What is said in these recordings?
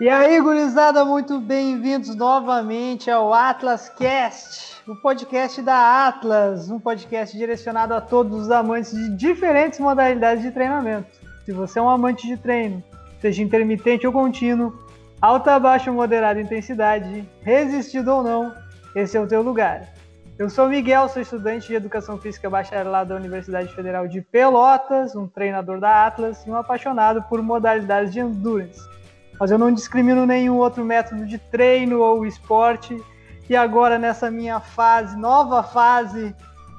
E aí, gurizada, muito bem-vindos novamente ao Atlas Cast, o podcast da Atlas, um podcast direcionado a todos os amantes de diferentes modalidades de treinamento. Se você é um amante de treino, seja intermitente ou contínuo, alta, baixa ou moderada intensidade, resistido ou não, esse é o teu lugar. Eu sou Miguel, sou estudante de Educação Física bacharelado da Universidade Federal de Pelotas, um treinador da Atlas e um apaixonado por modalidades de endurance mas eu não discrimino nenhum outro método de treino ou esporte. E agora, nessa minha fase, nova fase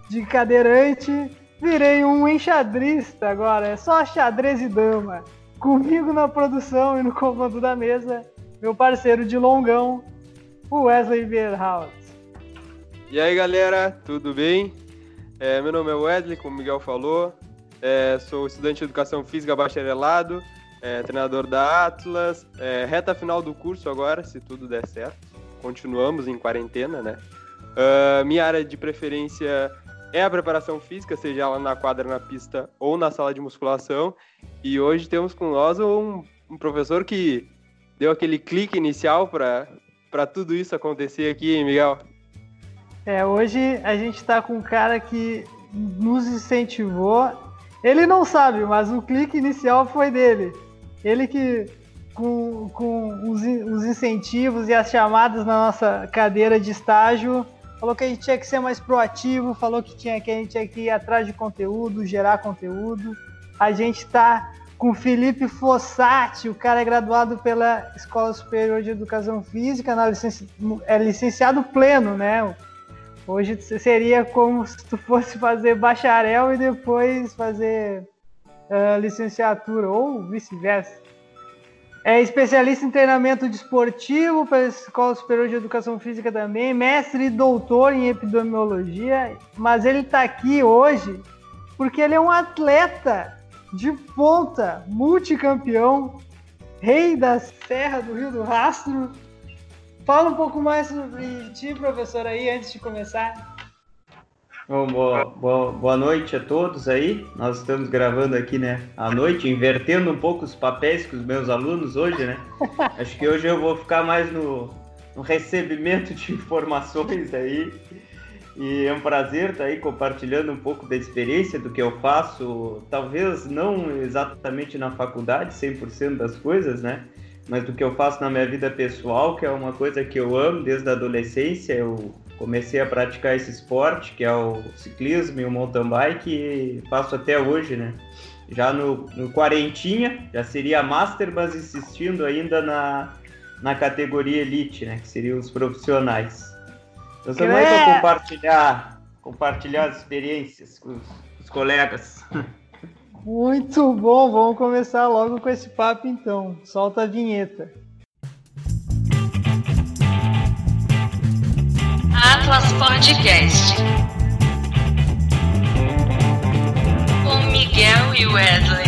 de cadeirante, virei um enxadrista agora. É só xadrez e dama. Comigo na produção e no comando da mesa, meu parceiro de longão, o Wesley Verhaus. E aí, galera, tudo bem? É, meu nome é Wesley, como o Miguel falou. É, sou estudante de Educação Física bacharelado é, treinador da Atlas, é, reta final do curso agora, se tudo der certo. Continuamos em quarentena, né? Uh, minha área de preferência é a preparação física, seja ela na quadra, na pista ou na sala de musculação. E hoje temos com nós um, um professor que deu aquele clique inicial para tudo isso acontecer aqui, hein, Miguel? É, hoje a gente está com um cara que nos incentivou. Ele não sabe, mas o clique inicial foi dele. Ele que, com, com os, os incentivos e as chamadas na nossa cadeira de estágio, falou que a gente tinha que ser mais proativo, falou que, tinha, que a gente tinha que ir atrás de conteúdo, gerar conteúdo. A gente está com Felipe Fossati, o cara é graduado pela Escola Superior de Educação Física, na licenci... é licenciado pleno, né? Hoje seria como se tu fosse fazer bacharel e depois fazer uh, licenciatura, ou vice-versa. É especialista em treinamento desportivo pela Escola Superior de Educação Física também, mestre e doutor em epidemiologia, mas ele está aqui hoje porque ele é um atleta de ponta, multicampeão, rei da Serra do Rio do Rastro. Fala um pouco mais sobre ti, professor, aí, antes de começar. Bom, boa, boa, boa noite a todos aí. Nós estamos gravando aqui, né, à noite, invertendo um pouco os papéis com os meus alunos hoje, né? Acho que hoje eu vou ficar mais no, no recebimento de informações aí. E é um prazer estar aí compartilhando um pouco da experiência do que eu faço, talvez não exatamente na faculdade, 100% das coisas, né? Mas do que eu faço na minha vida pessoal, que é uma coisa que eu amo desde a adolescência. Eu comecei a praticar esse esporte, que é o ciclismo e o mountain bike, e faço até hoje, né? Já no, no quarentinha, já seria master, mas insistindo ainda na, na categoria elite, né? Que seriam os profissionais. Então estamos aí para compartilhar, compartilhar as experiências com os, com os colegas. Muito bom, vamos começar logo com esse papo então. Solta a vinheta. Atlas Podcast. Com Miguel e Wesley.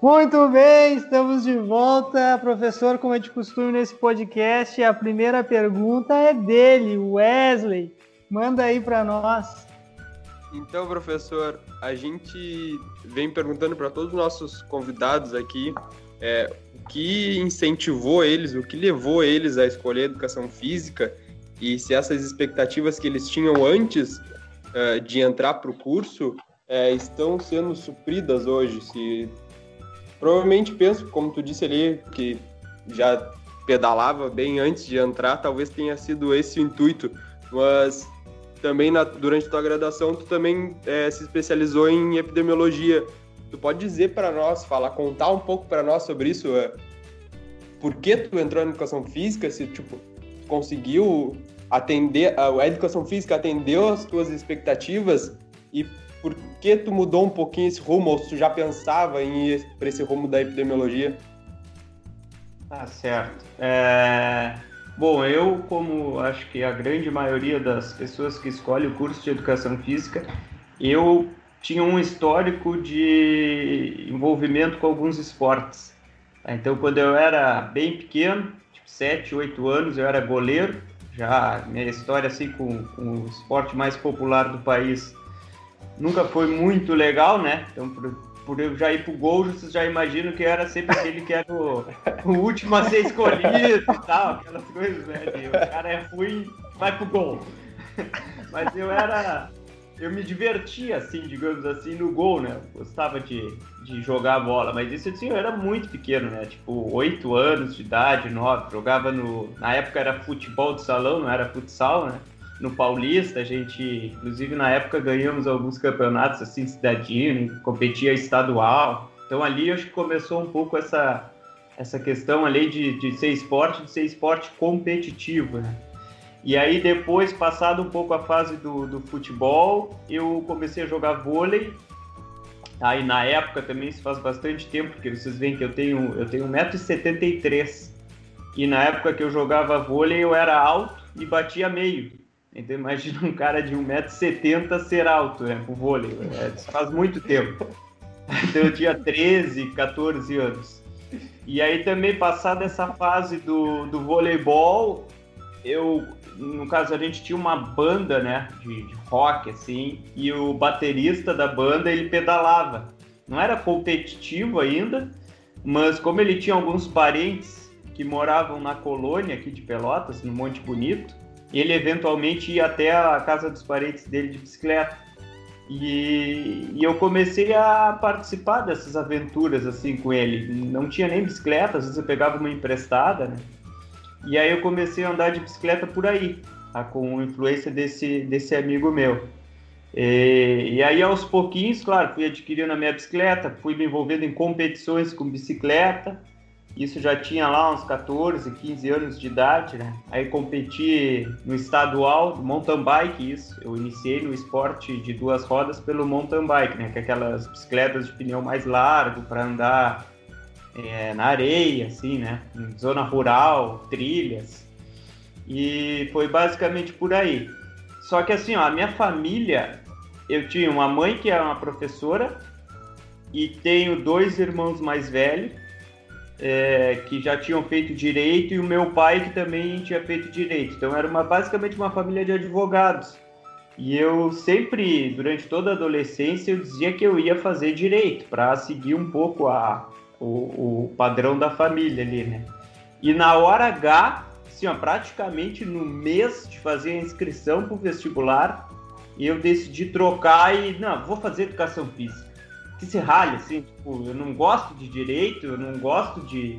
Muito bem, estamos de volta. Professor, como é de costume nesse podcast, a primeira pergunta é dele, Wesley. Manda aí para nós. Então, professor, a gente vem perguntando para todos os nossos convidados aqui é, o que incentivou eles, o que levou eles a escolher a educação física e se essas expectativas que eles tinham antes uh, de entrar para o curso é, estão sendo supridas hoje. Se provavelmente penso, como tu disse ali, que já pedalava bem antes de entrar, talvez tenha sido esse o intuito, mas também na, durante tua graduação tu também é, se especializou em epidemiologia. Tu pode dizer para nós, falar, contar um pouco para nós sobre isso? É, por que tu entrou na educação física? Se tipo conseguiu atender a, educação física atendeu as tuas expectativas e por que tu mudou um pouquinho esse rumo ou tu já pensava em ir para esse rumo da epidemiologia? Tá certo. É... Bom, eu, como acho que a grande maioria das pessoas que escolhem o curso de educação física, eu tinha um histórico de envolvimento com alguns esportes. Então, quando eu era bem pequeno, tipo 7, 8 anos, eu era goleiro. Já minha história assim com, com o esporte mais popular do país nunca foi muito legal, né? Então, por, por eu já ir pro gol, vocês já imaginam que era sempre aquele que era o, o último a ser escolhido e tal, aquelas coisas, né? O cara é ruim, vai pro gol. Mas eu era. Eu me divertia, assim, digamos assim, no gol, né? Eu gostava de, de jogar a bola, mas isso assim, eu era muito pequeno, né? Tipo, oito anos de idade, nove. Jogava no. Na época era futebol de salão, não era futsal, né? no Paulista, a gente, inclusive na época, ganhamos alguns campeonatos assim, cidadino, competia estadual. Então ali acho que começou um pouco essa, essa questão ali de, de ser esporte, de ser esporte competitivo, né? E aí depois, passado um pouco a fase do, do futebol, eu comecei a jogar vôlei. Aí na época também, isso faz bastante tempo, porque vocês veem que eu tenho, eu tenho 1,73m. E na época que eu jogava vôlei, eu era alto e batia meio. Então imagina um cara de 1,70m ser alto, né? O vôlei. É, faz muito tempo. Então eu tinha 13, 14 anos. E aí também, passada essa fase do, do voleibol, eu, no caso, a gente tinha uma banda, né, de, de rock, assim, e o baterista da banda, ele pedalava. Não era competitivo ainda, mas como ele tinha alguns parentes que moravam na colônia aqui de Pelotas, no Monte Bonito, ele eventualmente ia até a casa dos parentes dele de bicicleta. E, e, eu comecei a participar dessas aventuras assim com ele. Não tinha nem bicicleta, às vezes eu pegava uma emprestada, né? E aí eu comecei a andar de bicicleta por aí, tá? com influência desse, desse amigo meu. E, e, aí aos pouquinhos, claro, fui adquirindo a minha bicicleta, fui me envolvendo em competições com bicicleta, isso já tinha lá uns 14, 15 anos de idade, né? Aí competi no estadual mountain bike, isso. Eu iniciei no esporte de duas rodas pelo mountain bike, né? Que é aquelas bicicletas de pneu mais largo para andar é, na areia, assim, né? Em zona rural, trilhas. E foi basicamente por aí. Só que assim, ó, a minha família, eu tinha uma mãe que era uma professora e tenho dois irmãos mais velhos é, que já tinham feito direito e o meu pai que também tinha feito direito. Então era uma, basicamente uma família de advogados. E eu sempre, durante toda a adolescência, eu dizia que eu ia fazer direito para seguir um pouco a, o, o, padrão da família ali, né? E na hora H, assim, ó, praticamente no mês de fazer a inscrição para o vestibular, eu decidi trocar e, não, vou fazer educação física que se ralha, assim, tipo, eu não gosto de direito, eu não gosto de,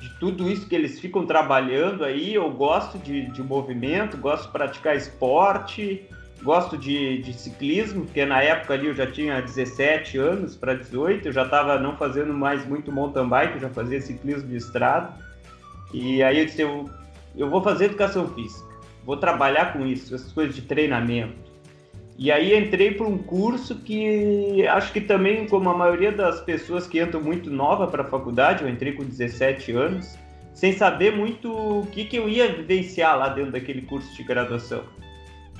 de tudo isso que eles ficam trabalhando aí, eu gosto de, de movimento, gosto de praticar esporte, gosto de, de ciclismo, porque na época ali eu já tinha 17 anos para 18, eu já estava não fazendo mais muito mountain bike, eu já fazia ciclismo de estrada, e aí eu disse, eu, eu vou fazer educação física, vou trabalhar com isso, essas coisas de treinamento. E aí entrei para um curso que acho que também, como a maioria das pessoas que entram muito nova para a faculdade, eu entrei com 17 anos, sem saber muito o que, que eu ia vivenciar lá dentro daquele curso de graduação.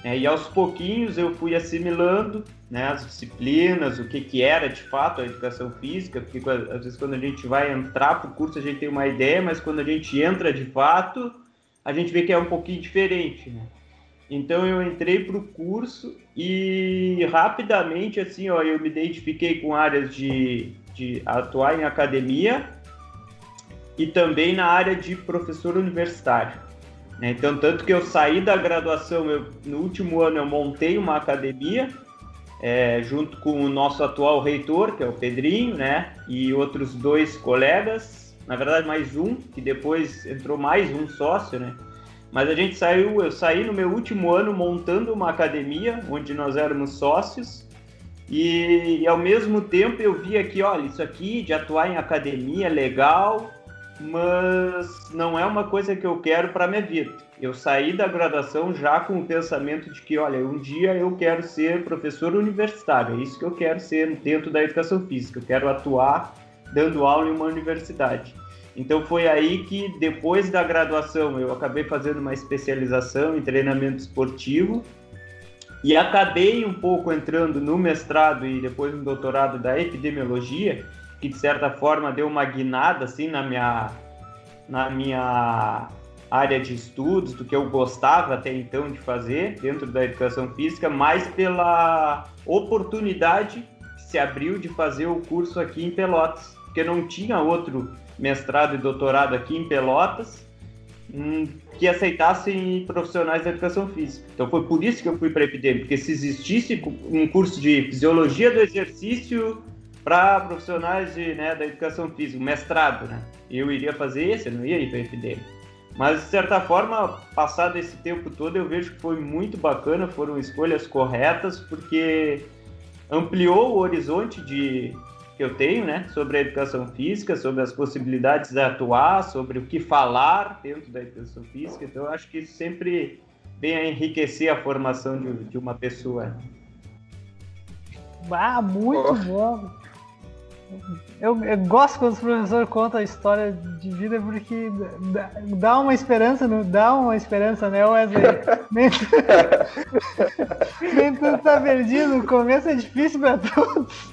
É, e aos pouquinhos eu fui assimilando né, as disciplinas, o que, que era de fato a educação física, porque às vezes quando a gente vai entrar para o curso a gente tem uma ideia, mas quando a gente entra de fato, a gente vê que é um pouquinho diferente. Né? Então eu entrei para o curso e rapidamente assim, ó, eu me identifiquei com áreas de, de atuar em academia e também na área de professor universitário. Né? Então, tanto que eu saí da graduação, eu, no último ano eu montei uma academia é, junto com o nosso atual reitor, que é o Pedrinho, né? E outros dois colegas, na verdade mais um, que depois entrou mais um sócio, né? Mas a gente saiu, eu saí no meu último ano montando uma academia onde nós éramos sócios. E, e ao mesmo tempo eu vi aqui, olha, isso aqui de atuar em academia é legal, mas não é uma coisa que eu quero para minha vida. Eu saí da graduação já com o pensamento de que, olha, um dia eu quero ser professor universitário, é isso que eu quero ser dentro da educação física, eu quero atuar dando aula em uma universidade. Então foi aí que depois da graduação eu acabei fazendo uma especialização em treinamento esportivo e acabei um pouco entrando no mestrado e depois no doutorado da epidemiologia, que de certa forma deu uma guinada assim na minha na minha área de estudos, do que eu gostava até então de fazer dentro da educação física, mais pela oportunidade que se abriu de fazer o curso aqui em Pelotas, porque não tinha outro mestrado e doutorado aqui em Pelotas hum, que aceitassem profissionais da educação física. Então foi por isso que eu fui para a epidemia, porque se existisse um curso de fisiologia do exercício para profissionais de, né, da educação física, mestrado, né? Eu iria fazer esse, eu não ia ir para a epidemia. Mas, de certa forma, passado esse tempo todo, eu vejo que foi muito bacana, foram escolhas corretas, porque ampliou o horizonte de, que eu tenho, né, sobre a educação física, sobre as possibilidades de atuar, sobre o que falar dentro da educação física. Então, eu acho que isso sempre vem a enriquecer a formação de, de uma pessoa. Ah, muito oh. bom. Eu, eu, gosto quando os professores contam a história de vida porque dá, dá uma esperança, não dá uma esperança, né, Wesley? nem, nem tudo tá perdido, o começo é difícil para todos.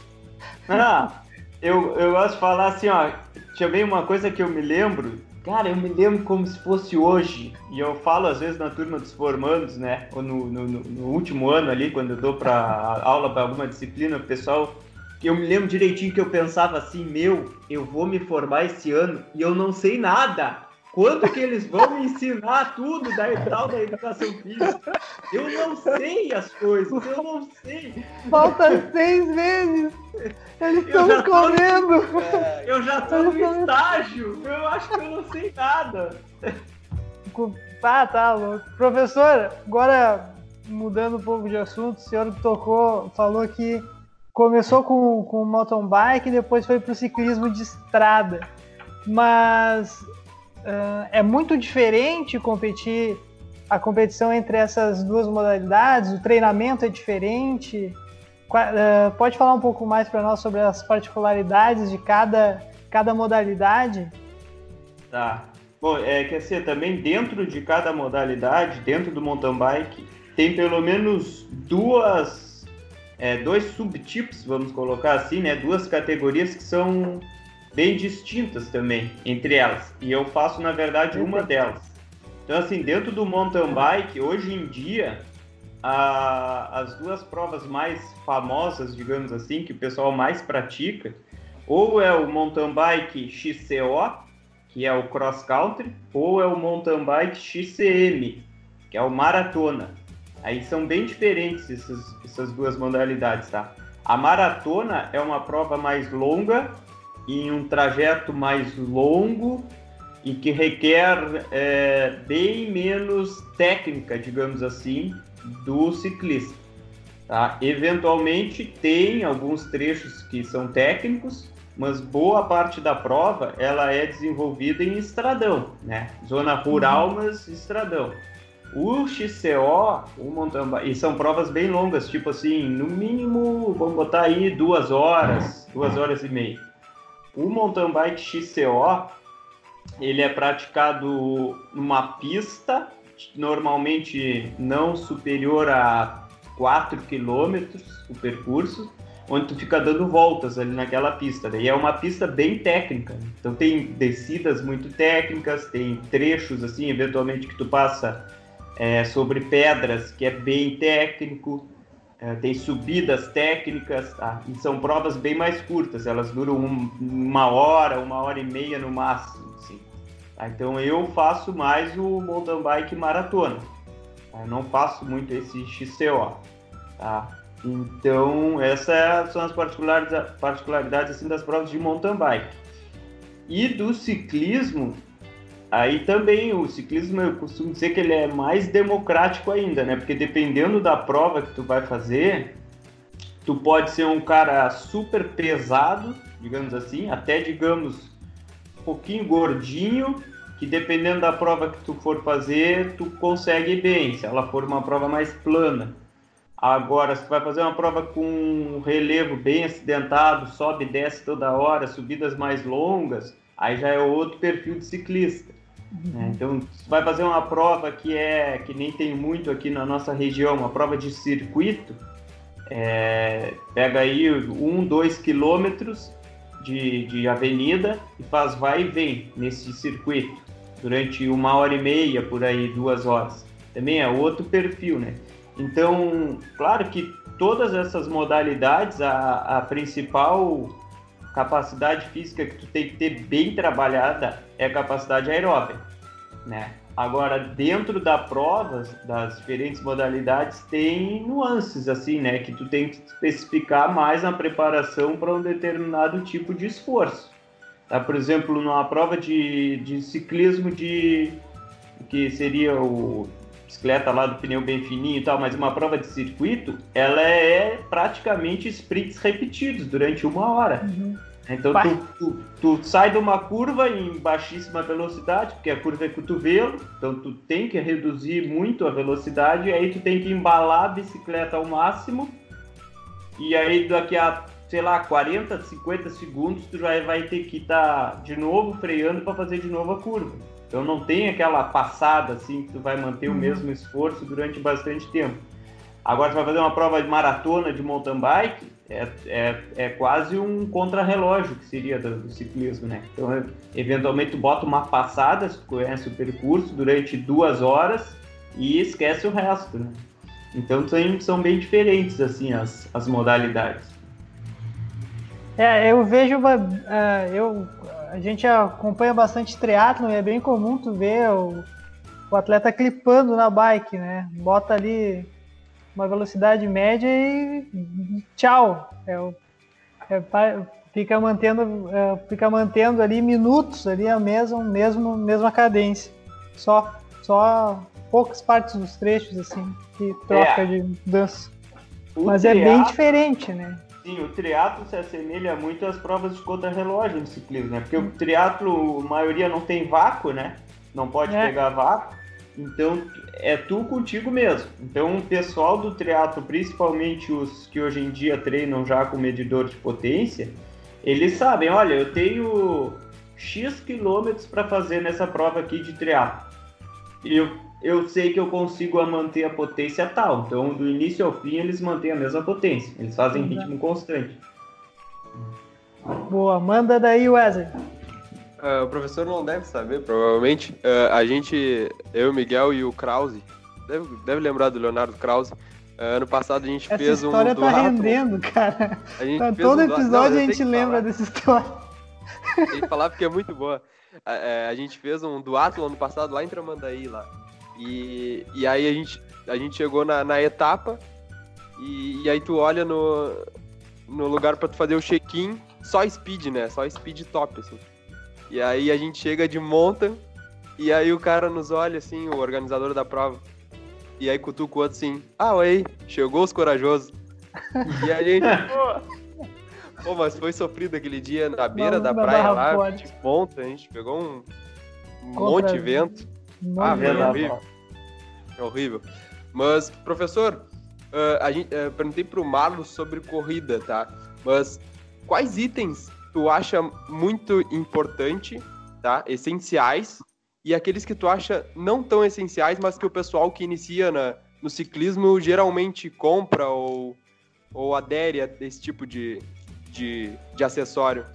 Ah, eu, eu gosto de falar assim, ó, tinha uma coisa que eu me lembro, cara, eu me lembro como se fosse hoje, e eu falo às vezes na turma dos formandos, né, ou no, no, no último ano ali, quando eu dou para aula para alguma disciplina, o pessoal eu me lembro direitinho que eu pensava assim, meu, eu vou me formar esse ano e eu não sei nada. Quando que eles vão me ensinar tudo da tal da educação física? Eu não sei as coisas, eu não sei. Falta seis meses. Eles estão correndo. No, é, eu já estou no estágio. Eu acho que eu não sei nada. Ah, tá louco. Professor, agora mudando um pouco de assunto, o senhor tocou, falou que começou com, com mountain bike e depois foi para o ciclismo de estrada. Mas uh, é muito diferente competir a competição entre essas duas modalidades, o treinamento é diferente. Uh, pode falar um pouco mais para nós sobre as particularidades de cada, cada modalidade? Tá. Bom, é que assim, também dentro de cada modalidade, dentro do mountain bike, tem pelo menos duas é, dois subtipos, vamos colocar assim, né? Duas categorias que são bem distintas também entre elas. E eu faço, na verdade, uma delas. Então, assim, dentro do mountain bike, hoje em dia, a, as duas provas mais famosas, digamos assim, que o pessoal mais pratica, ou é o mountain bike XCO, que é o cross country, ou é o mountain bike XCM, que é o maratona. Aí são bem diferentes essas, essas duas modalidades, tá? A maratona é uma prova mais longa, em um trajeto mais longo e que requer é, bem menos técnica, digamos assim, do ciclista. Tá? Eventualmente tem alguns trechos que são técnicos, mas boa parte da prova ela é desenvolvida em estradão, né? Zona rural, mas estradão. O XCO, o mountain bike, e são provas bem longas, tipo assim, no mínimo, vamos botar aí duas horas, duas horas e meia. O mountain bike XCO, ele é praticado numa pista, normalmente não superior a 4 quilômetros o percurso, onde tu fica dando voltas ali naquela pista. E é uma pista bem técnica. Então tem descidas muito técnicas, tem trechos assim, eventualmente que tu passa é, sobre pedras, que é bem técnico, é, tem subidas técnicas, tá? e são provas bem mais curtas, elas duram um, uma hora, uma hora e meia no máximo. Assim, tá? Então eu faço mais o mountain bike maratona, tá? não faço muito esse XCO. Tá? Então essas são as particularidades, particularidades assim, das provas de mountain bike. E do ciclismo, Aí também o ciclismo eu costumo dizer que ele é mais democrático ainda, né? Porque dependendo da prova que tu vai fazer, tu pode ser um cara super pesado, digamos assim, até digamos um pouquinho gordinho, que dependendo da prova que tu for fazer, tu consegue bem, se ela for uma prova mais plana. Agora, se tu vai fazer uma prova com um relevo bem acidentado, sobe e desce toda hora, subidas mais longas, aí já é outro perfil de ciclista. Né? Então, vai fazer uma prova que é que nem tem muito aqui na nossa região, uma prova de circuito, é, pega aí um, dois quilômetros de, de avenida e faz vai e vem nesse circuito. durante uma hora e meia, por aí, duas horas. Também é outro perfil, né? Então, claro que todas essas modalidades, a, a principal capacidade física que tu tem que ter bem trabalhada é a capacidade aeróbica, né? Agora, dentro da prova, das diferentes modalidades, tem nuances, assim, né? Que tu tem que especificar mais na preparação para um determinado tipo de esforço. Tá? Por exemplo, numa prova de, de ciclismo de... que seria o bicicleta lá do pneu bem fininho e tal, mas uma prova de circuito, ela é praticamente sprints repetidos durante uma hora. Uhum. Então tu, tu, tu, sai de uma curva em baixíssima velocidade, porque a curva é cotovelo, então tu tem que reduzir muito a velocidade, e aí tu tem que embalar a bicicleta ao máximo, e aí daqui a, sei lá, 40, 50 segundos tu já vai ter que estar tá de novo freando para fazer de novo a curva. Então não tem aquela passada assim que tu vai manter uhum. o mesmo esforço durante bastante tempo. Agora tu vai fazer uma prova de maratona de mountain bike, é, é, é quase um contrarrelógio que seria do, do, ciclismo, né? Então, eventualmente tu bota uma passada, se tu conhece o percurso, durante duas horas e esquece o resto, né? Então são, são bem diferentes, assim, as, as modalidades. É, eu vejo, uh, eu, a gente acompanha bastante triatlo e é bem comum tu ver o, o atleta clipando na bike, né? Bota ali uma velocidade média e tchau. É, é, fica mantendo, é, fica mantendo ali minutos ali a mesma, mesmo, mesma cadência. Só, só poucas partes dos trechos assim que troca é. de dança. O Mas triatlo, é bem diferente, né? Sim, o triatlo se assemelha muito às provas de contra-relógio no ciclismo, né? Porque o triatlo, a maioria não tem vácuo, né? Não pode é. pegar vácuo. Então é tu contigo mesmo. Então o pessoal do triatlo, principalmente os que hoje em dia treinam já com medidor de potência, eles sabem, olha, eu tenho X quilômetros para fazer nessa prova aqui de triatlo. Eu, eu sei que eu consigo manter a potência tal. Então do início ao fim eles mantêm a mesma potência. Eles fazem uhum. ritmo constante. Boa, manda daí, Wesley. Uh, o professor não deve saber, provavelmente. Uh, a gente, eu, Miguel e o Krause, deve, deve lembrar do Leonardo Krause. Uh, ano passado a gente Essa fez um. Essa história tá rendendo, cara. A gente tá, todo um episódio não, a gente lembra dessa história. Tem que falar porque é muito boa. A, a gente fez um duatlon ano passado lá em Tramandaí, lá. E, e aí a gente, a gente chegou na, na etapa e, e aí tu olha no, no lugar pra tu fazer o check-in, só speed, né? Só speed top, assim. E aí a gente chega de monta, e aí o cara nos olha assim, o organizador da prova. E aí cutuca o outro assim, ah, oi, chegou os corajosos. e a gente, pô, pô, mas foi sofrido aquele dia na beira da praia lá, de monta, a gente pegou um, um monte de vento. ah, foi horrível. É horrível. Mas, professor, uh, a gente, uh, perguntei pro Marlos sobre corrida, tá? Mas quais itens tu acha muito importante, tá? Essenciais, e aqueles que tu acha não tão essenciais, mas que o pessoal que inicia na, no ciclismo geralmente compra ou, ou adere a esse tipo de, de, de acessório.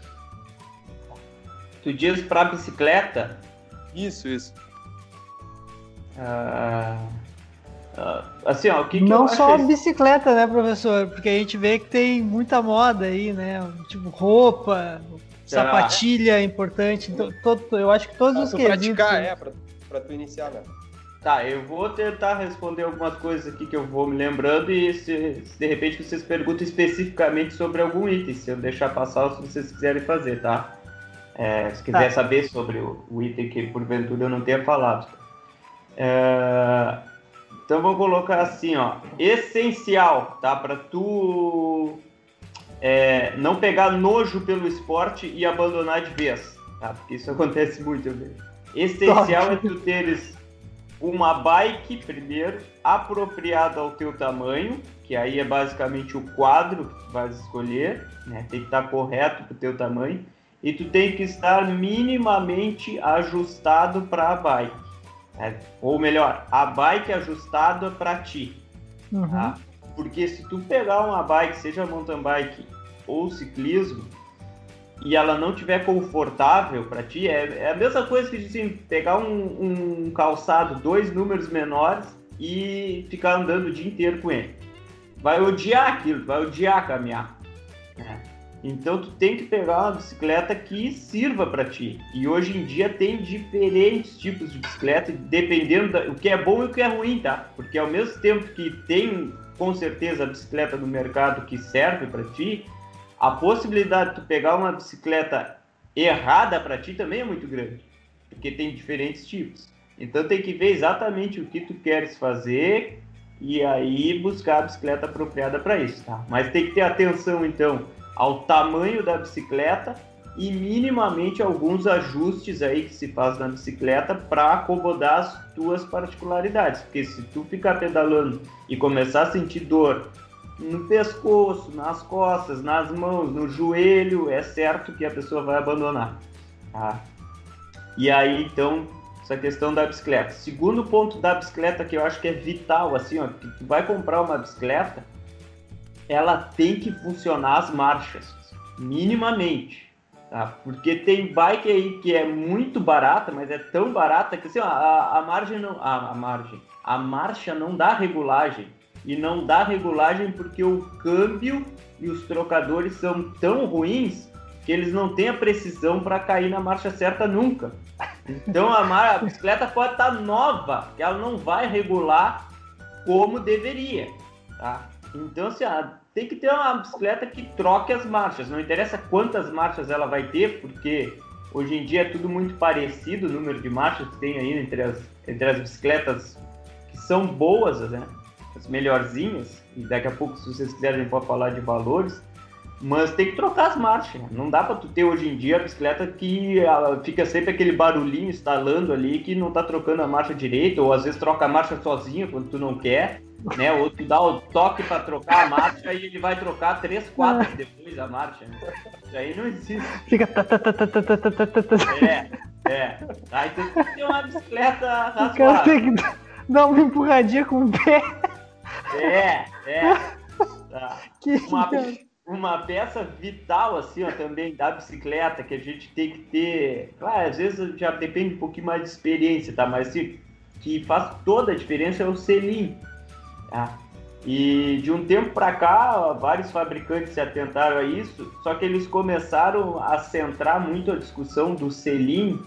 Tu diz para bicicleta? Isso, isso. Ah, assim, ó, o que, que Não só a bicicleta, né, professor? Porque a gente vê que tem muita moda aí, né? Tipo, roupa, sapatilha é importante. Então, todo, eu acho que todos pra os quesitos... praticar, né? é, pra, pra tu iniciar, né? Tá, eu vou tentar responder algumas coisas aqui que eu vou me lembrando e se, se de repente vocês perguntam especificamente sobre algum item, se eu deixar passar ou se vocês quiserem fazer, tá? É, se quiser tá. saber sobre o, o, item que porventura eu não tenha falado. É, então vou colocar assim, ó, essencial, tá? Para tu é, não pegar nojo pelo esporte e abandonar de vez, tá? Porque isso acontece muito, eu vejo. Essencial é tu teres uma bike primeiro apropriada ao teu tamanho, que aí é basicamente o quadro que tu vais escolher, né? Tem que estar correto pro teu tamanho e tu tem que estar minimamente ajustado para a bike. É, ou melhor, a bike ajustada para ti. Uhum. Tá? Porque se tu pegar uma bike, seja mountain bike ou ciclismo, e ela não tiver confortável para ti, é, é, a mesma coisa que assim, pegar um, um, calçado, dois números menores e ficar andando o dia inteiro com ele. Vai odiar aquilo, vai odiar caminhar. Então tu tem que pegar uma bicicleta que sirva para ti. E hoje em dia tem diferentes tipos de bicicleta, dependendo do que é bom e o que é ruim, tá? Porque ao mesmo tempo que tem com certeza a bicicleta no mercado que serve para ti, a possibilidade de tu pegar uma bicicleta errada para ti também é muito grande, porque tem diferentes tipos. Então tem que ver exatamente o que tu queres fazer e aí buscar a bicicleta apropriada para isso, tá? Mas tem que ter atenção então ao tamanho da bicicleta e minimamente alguns ajustes aí que se faz na bicicleta para acomodar as tuas particularidades. Porque se tu ficar pedalando e começar a sentir dor no pescoço, nas costas, nas mãos, no joelho, é certo que a pessoa vai abandonar. Tá? E aí, então, essa questão da bicicleta. Segundo ponto da bicicleta que eu acho que é vital, assim, ó, que tu vai comprar uma bicicleta, ela tem que funcionar as marchas, minimamente. Tá? Porque tem bike aí que é muito barata, mas é tão barata que assim, a, a margem não. A, a margem. A marcha não dá regulagem. E não dá regulagem porque o câmbio e os trocadores são tão ruins que eles não têm a precisão para cair na marcha certa nunca. Então a, mar, a bicicleta pode estar tá nova, que ela não vai regular como deveria. Tá? Então, assim, tem que ter uma bicicleta que troque as marchas. Não interessa quantas marchas ela vai ter, porque hoje em dia é tudo muito parecido o número de marchas que tem aí entre as, entre as bicicletas que são boas, né? As melhorzinhas. E daqui a pouco, se vocês quiserem, pode falar de valores. Mas tem que trocar as marchas. Não dá para tu ter hoje em dia a bicicleta que fica sempre aquele barulhinho instalando ali que não tá trocando a marcha direito, ou às vezes troca a marcha sozinha quando tu não quer né? O outro dá o toque para trocar a marcha e ele vai trocar três, quatro ah. depois a marcha. Né? Isso aí não existe. Fica. É, é. Aí tem que ter uma bicicleta razoável. O cara tem que dar uma empurradinha com o pé. É, é. Tá. Que uma, uma peça vital, assim, ó, também da bicicleta que a gente tem que ter. Claro, às vezes já depende um pouquinho mais de experiência, tá? Mas assim, que faz toda a diferença é o selim Tá? E de um tempo para cá, vários fabricantes se atentaram a isso, só que eles começaram a centrar muito a discussão do selim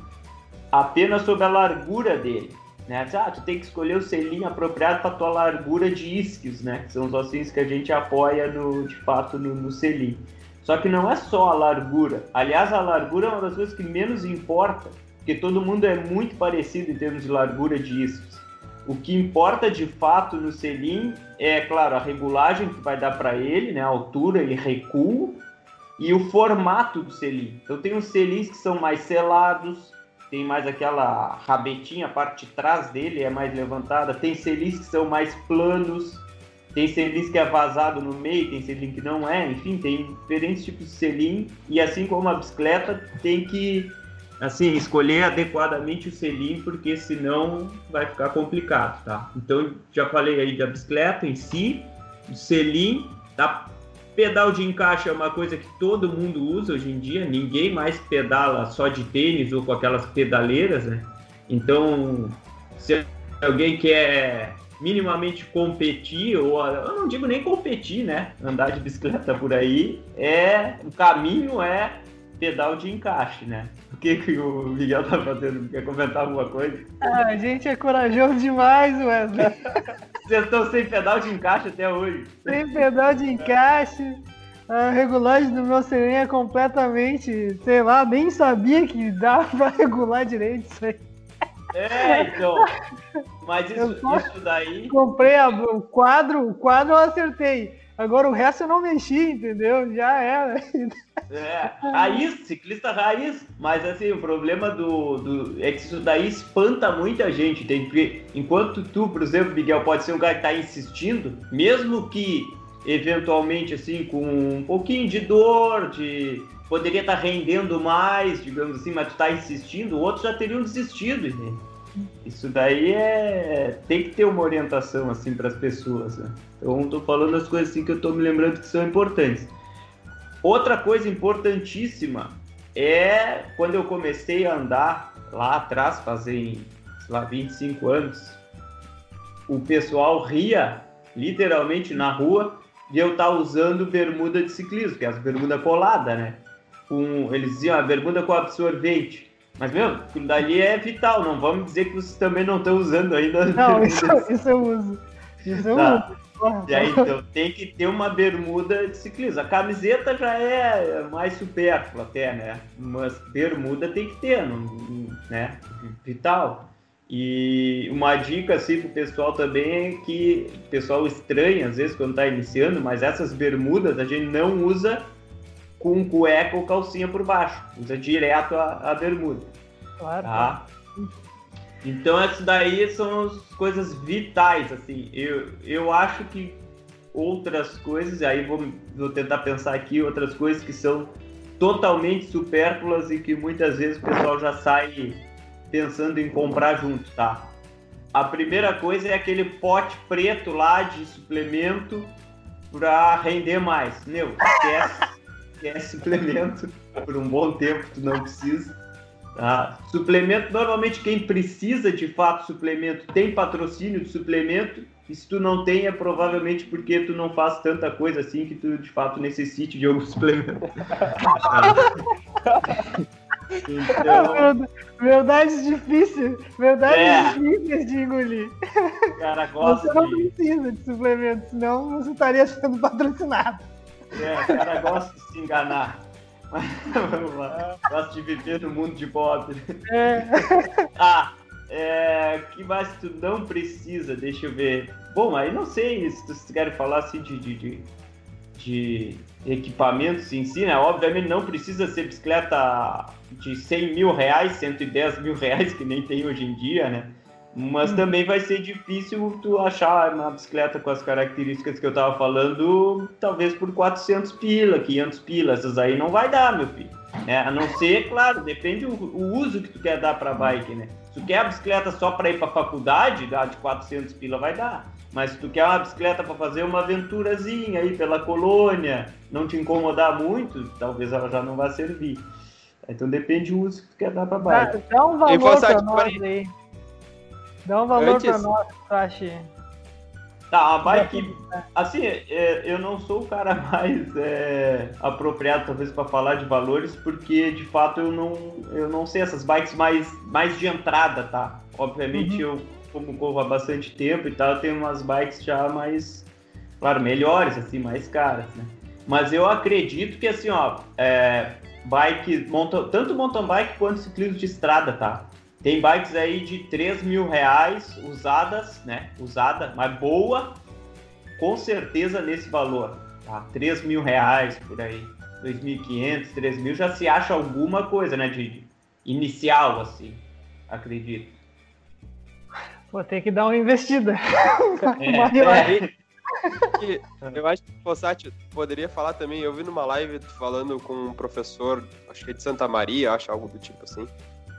apenas sobre a largura dele. Né? Ah, tu tem que escolher o selim apropriado para tua largura de isquios, né? Que são os ossinhos que a gente apoia no, de fato no, no selim. Só que não é só a largura. Aliás, a largura é uma das coisas que menos importa, porque todo mundo é muito parecido em termos de largura de isquios. O que importa de fato no selim é, claro, a regulagem que vai dar para ele, né, a altura e recuo, e o formato do selim. Então tem os selins que são mais selados, tem mais aquela rabetinha, a parte de trás dele é mais levantada, tem selins que são mais planos, tem selins que é vazado no meio, tem selim que não é, enfim, tem diferentes tipos de selim, e assim como a bicicleta, tem que assim, escolher adequadamente o selim, porque senão vai ficar complicado, tá? Então, já falei aí da bicicleta em si, o selim, tá? Pedal de encaixe é uma coisa que todo mundo usa hoje em dia, ninguém mais pedala só de tênis ou com aquelas pedaleiras, né? Então, se alguém quer minimamente competir, ou eu não digo nem competir, né? Andar de bicicleta por aí, é o caminho é pedal de encaixe, né? O que, que o Miguel tá fazendo? Quer comentar alguma coisa? Ah, a gente é corajoso demais, Wesley. Vocês estão sem pedal de encaixe até hoje. Sem pedal de encaixe. A regulagem do meu serem é completamente, sei lá, nem sabia que dava pra regular direito isso aí. É, então. Mas isso, isso daí. Comprei a, o quadro, o quadro eu acertei. Agora o resto eu não mexi, entendeu? Já era. É, raiz, ciclista raiz, mas assim, o problema do, do, é que isso daí espanta muita gente, tem porque enquanto tu, por exemplo, Miguel, pode ser um cara que tá insistindo, mesmo que eventualmente assim, com um pouquinho de dor, de poderia estar tá rendendo mais, digamos assim, mas tu tá insistindo, outros já teriam desistido, entende? Isso daí é tem que ter uma orientação assim para as pessoas. Né? Então estou falando as coisas assim que eu estou me lembrando que são importantes. Outra coisa importantíssima é quando eu comecei a andar lá atrás, fazem, sei lá, 25 anos, o pessoal ria literalmente na rua de eu estar tá usando bermuda de ciclismo, que é as bermuda colada, né? Com, eles diziam a bermuda com absorvente. Mas, meu, aquilo dali é vital, não vamos dizer que vocês também não estão usando ainda. Não, isso, isso eu uso. Isso eu Tá. uso. E aí, então, tem que ter uma bermuda de ciclismo. A camiseta já é mais supérflua até, né? Mas bermuda tem que ter, né? Vital. E uma dica, assim, pro pessoal também é que o pessoal estranha, às vezes, quando tá iniciando, mas essas bermudas a gente não usa com cueca ou calcinha por baixo. Usa direto a, a bermuda. Claro. Tá? Então, essas daí são as coisas vitais, assim. Eu, eu acho que outras coisas, aí vou, vou tentar pensar aqui, outras coisas que são totalmente supérfluas e que muitas vezes o pessoal já sai pensando em comprar junto, tá? A primeira coisa é aquele pote preto lá de suplemento para render mais. Meu, esquece, esquece suplemento por um bom tempo, tu não precisa. Tá? Suplemento, normalmente quem precisa de fato suplemento tem patrocínio de suplemento, e se tu não tem é provavelmente porque tu não faz tanta coisa assim que tu de fato necessite de algum suplemento. então, Verdade- Verdades difíceis. Verdades É. difíceis de engolir. cara gosta Você não de, precisa de suplemento, senão você estaria sendo patrocinado. é, o cara gosta de se enganar. Vamos lá. Gosta de viver no mundo de pobre. É. Ah, é, que mais tu não precisa, deixa eu ver. Bom, aí não sei se vocês querem falar assim de, de, de, de equipamentos em si, né? Obviamente não precisa ser bicicleta de 100 mil reais, 110 mil reais, que nem tem hoje em dia, né? Mas também vai ser difícil tu achar uma bicicleta com as características que eu tava falando, talvez por 400 pila, 500 pila, essas aí não vai dar, meu filho. É, a não ser, claro, depende o, o uso que tu quer dar pra bike, né? Se tu quer a bicicleta só para ir pra faculdade, dá de 400 pila vai dar. Mas se tu quer uma bicicleta para fazer uma aventurazinha aí pela colônia, não te incomodar muito, talvez ela já não vá servir. Então depende do uso que tu quer dar pra Dá, bike. dá um valor de nós aí. Dá um valor Antes- pra nós acha. Tá, a bike, assim, é, eu não sou o cara mais é, apropriado talvez para falar de valores, porque de fato eu não, eu não sei essas bikes mais, mais de entrada, tá? Obviamente eu, como corro há bastante tempo e tal, eu tenho umas bikes já mais, claro, melhores, assim, mais caras, né? Mas eu acredito que assim, ó, é, bike, monta, tanto mountain bike quanto ciclismo de estrada, tá? Tem bikes aí de 3 mil reais usadas, né? Usada, mas boa, com certeza nesse valor. Tá? 3 mil reais por aí. 2.500, 3 mil, já se acha alguma coisa, né? De, de inicial, assim, acredito. Vou ter que dar uma investida. É, é, E eu acho que o Fossati poderia falar também. Eu vi numa live falando com um professor, acho que é de Santa Maria, acho algo do tipo assim,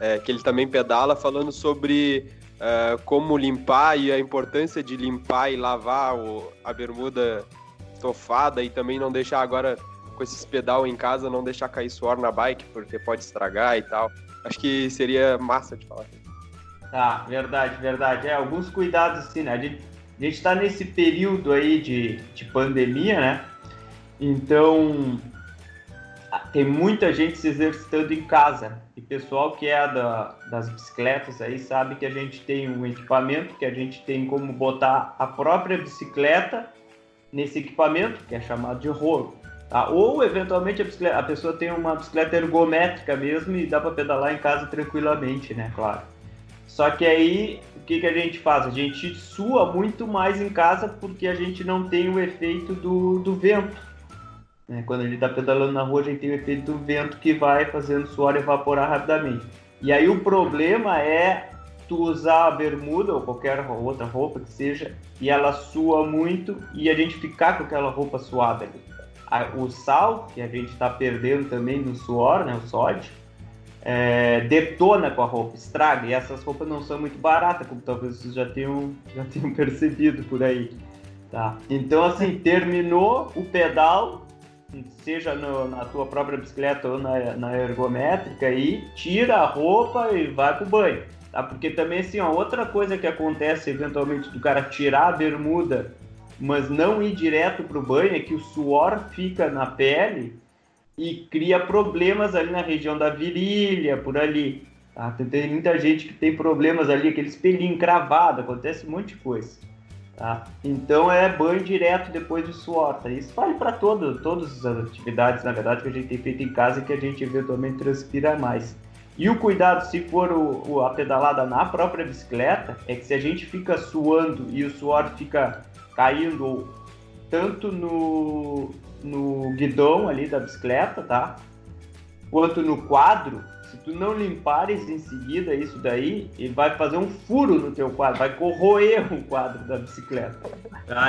é, que ele também pedala, falando sobre é, como limpar e a importância de limpar e lavar o- a bermuda estofada e também não deixar agora com esses pedal em casa, não deixar cair suor na bike, porque pode estragar e tal. Acho que seria massa de falar. Tá, verdade, verdade. É, alguns cuidados assim, né? A gente, a gente tá nesse período aí de, de pandemia, né? Então, tem muita gente se exercitando em casa. E pessoal que é da, das bicicletas aí sabe que a gente tem um equipamento que a gente tem como botar a própria bicicleta nesse equipamento, que é chamado de rolo. Tá? Ou, eventualmente, a, a pessoa tem uma bicicleta ergométrica mesmo e dá para pedalar em casa tranquilamente, né? Claro. Só que aí, o que, que a gente faz? A gente sua muito mais em casa porque a gente não tem o efeito do, do vento. Né? Quando a gente está pedalando na rua, a gente tem o efeito do vento que vai fazendo o suor evaporar rapidamente. E aí o problema é tu usar a bermuda ou qualquer outra roupa que seja e ela sua muito e a gente ficar com aquela roupa suada ali. O sal, que a gente está perdendo também no suor, né, o sódio, é, detona com a roupa, estraga. E essas roupas não são muito baratas, como talvez vocês já tenham, já tenham percebido por aí. Tá? Então, assim, terminou o pedal, seja no, na tua própria bicicleta ou na, na ergométrica, e tira a roupa e vai pro banho. Tá? Porque também, assim, ó, outra coisa que acontece eventualmente do cara tirar a bermuda, mas não ir direto pro banho, é que o suor fica na pele e cria problemas ali na região da virilha, por ali. Tá? Tem muita gente que tem problemas ali, aquele espelhinho cravado, acontece um monte de coisa. Tá? Então é banho direto depois do suor. Tá? Isso vale para todas as atividades, na verdade, que a gente tem feito em casa e que a gente eventualmente transpira mais. E o cuidado, se for o, o, a pedalada na própria bicicleta, é que se a gente fica suando e o suor fica caindo tanto no, no guidão ali da bicicleta, tá? Quanto no quadro, se tu não limpares em seguida isso daí, ele vai fazer um furo no teu quadro, vai corroer o quadro da bicicleta.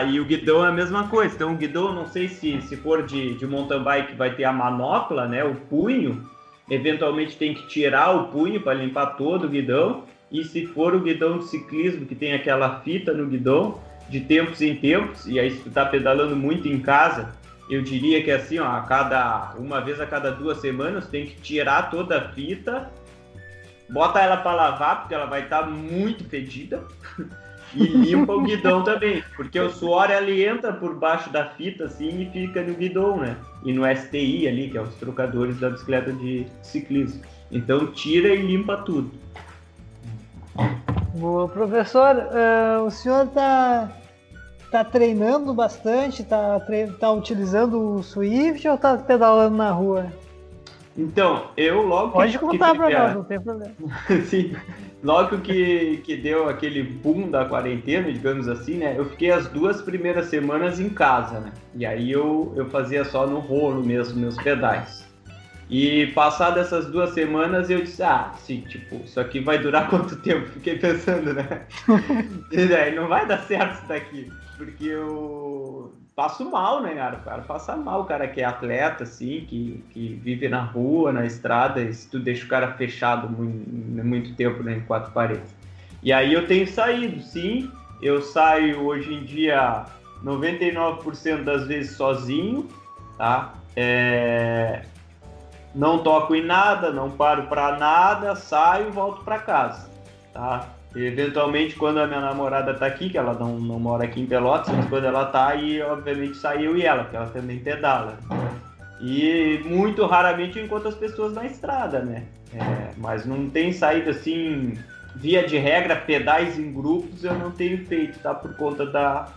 E o guidão é a mesma coisa. Então o guidão, não sei se, se for de, de mountain bike, vai ter a manopla, né? O punho. Eventualmente tem que tirar o punho para limpar todo o guidão. E se for o guidão de ciclismo, que tem aquela fita no guidão, de tempos em tempos, e aí se tu tá pedalando muito em casa, eu diria que assim, ó, a cada uma vez a cada duas semanas tem que tirar toda a fita, bota ela para lavar porque ela vai estar tá muito fedida e limpa o guidão também, porque o suor ele entra por baixo da fita assim e fica no guidão, né? E no STI ali, que é os trocadores da bicicleta de ciclismo. Então tira e limpa tudo. Boa, professor, uh, o senhor está tá treinando bastante? Tá, tre tá utilizando o Swift ou tá pedalando na rua? Então, eu logo Pode contar que, pra nós, não tem problema. Sim. Logo que, que deu aquele boom da quarentena, digamos assim, né? Eu fiquei as duas primeiras semanas em casa, né? E aí eu, eu fazia só no rolo mesmo, meus pedais. E passadas essas duas semanas eu disse, ah, sim, tipo, isso aqui vai durar quanto tempo? Fiquei pensando, né? e daí não vai dar certo isso daqui. Porque eu passo mal, né, cara? O cara passa mal, o cara que é atleta, assim, que, que vive na rua, na estrada, e se tu deixa o cara fechado muito, muito tempo, né, em quatro paredes. E aí eu tenho saído, sim. Eu saio hoje em dia 99% das vezes sozinho, tá? É... Não toco em nada, não paro para nada, saio e volto para casa, tá? Eventualmente, quando a minha namorada tá aqui, que ela não, não mora aqui em Pelotas, mas quando ela tá aí, obviamente sai eu e ela, porque ela também pedala. E muito raramente eu encontro as pessoas na estrada, né? É, mas não tem saído assim, via de regra, pedais em grupos eu não tenho feito, tá? Por conta da,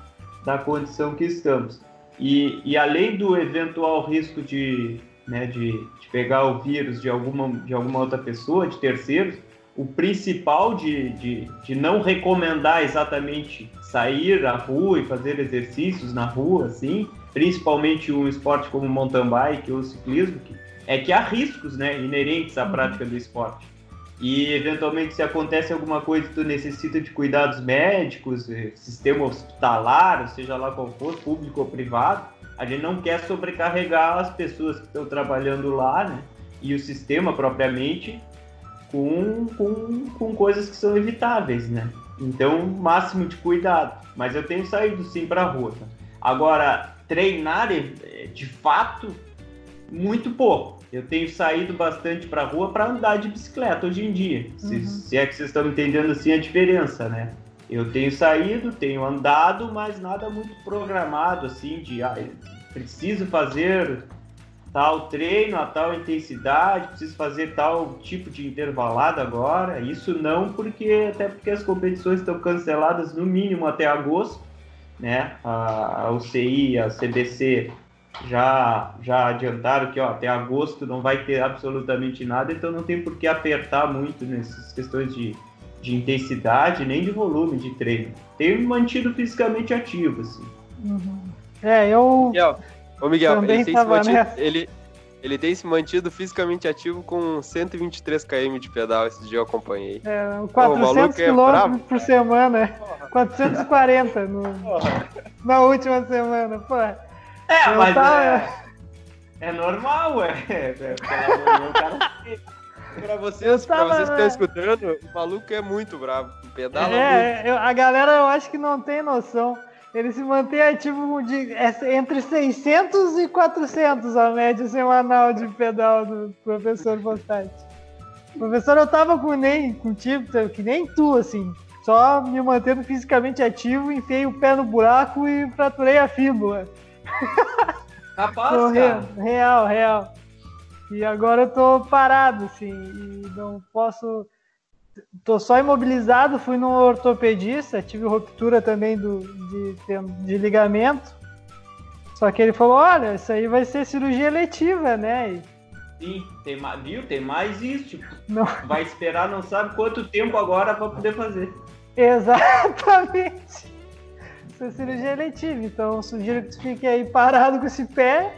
da condição que estamos. E, e além do eventual risco de, né, de, de pegar o vírus de alguma, de alguma outra pessoa, de terceiros, o principal de, de, de não recomendar exatamente sair à rua e fazer exercícios na rua, assim, principalmente um esporte como mountain bike ou ciclismo, é que há riscos né, inerentes à prática do esporte. E eventualmente se acontece alguma coisa que tu necessita de cuidados médicos, eh, sistema hospitalar, seja lá qual for, público ou privado, a gente não quer sobrecarregar as pessoas que estão trabalhando lá, né? E o sistema propriamente com, com, com coisas que são evitáveis, né? Então, máximo de cuidado. Mas eu tenho saído sim para a rua. Tá? Agora, treinar é, de fato, muito pouco. Eu tenho saído bastante para a rua para andar de bicicleta hoje em dia. Se, uhum. se, é que vocês estão entendendo assim a diferença, né? Eu tenho saído, tenho andado, mas nada muito programado assim de ah, preciso fazer tal treino, a tal intensidade, preciso fazer tal tipo de intervalado agora. Isso não porque até porque as competições estão canceladas no mínimo até agosto, né? A, a UCI, a CBC já já adiantaram que ó, até agosto não vai ter absolutamente nada, então não tem por que apertar muito nessas questões de, de intensidade nem de volume de treino. Tenho mantido fisicamente ativo, assim. Uhum. É, eu. Ô Miguel, ele tem, mantido, ele, ele tem, se mantido, fisicamente ativo com 123 km de pedal, esse dia eu acompanhei. É, 400 km é por semana, Porra. 440 no, na última semana, pô. É, eu mas tava... é, é normal, ué. É, pelo cara... Pra vocês, tava, pra vocês que estão escutando, o maluco é muito bravo. Pedala é, muito. Eu, a galera eu acho que não tem noção. Ele se mantém ativo de, é, entre 600 e 400 a média semanal de pedal do professor Postati. Professor, eu tava com nem contigo, que nem tu, assim. Só me mantendo fisicamente ativo, enfiei o pé no buraco e fraturei a fíbula. Rapaz, cara. Real, real. E agora eu tô parado, assim, e não posso. Tô só imobilizado, fui no ortopedista, tive ruptura também do, de, de ligamento. Só que ele falou, olha, isso aí vai ser cirurgia eletiva, né? E Sim, tem, viu? Tem mais isso. Tipo, não. vai esperar não sabe quanto tempo agora para poder fazer. Exatamente. Isso é cirurgia eletiva. Então sugiro que tu fique aí parado com esse pé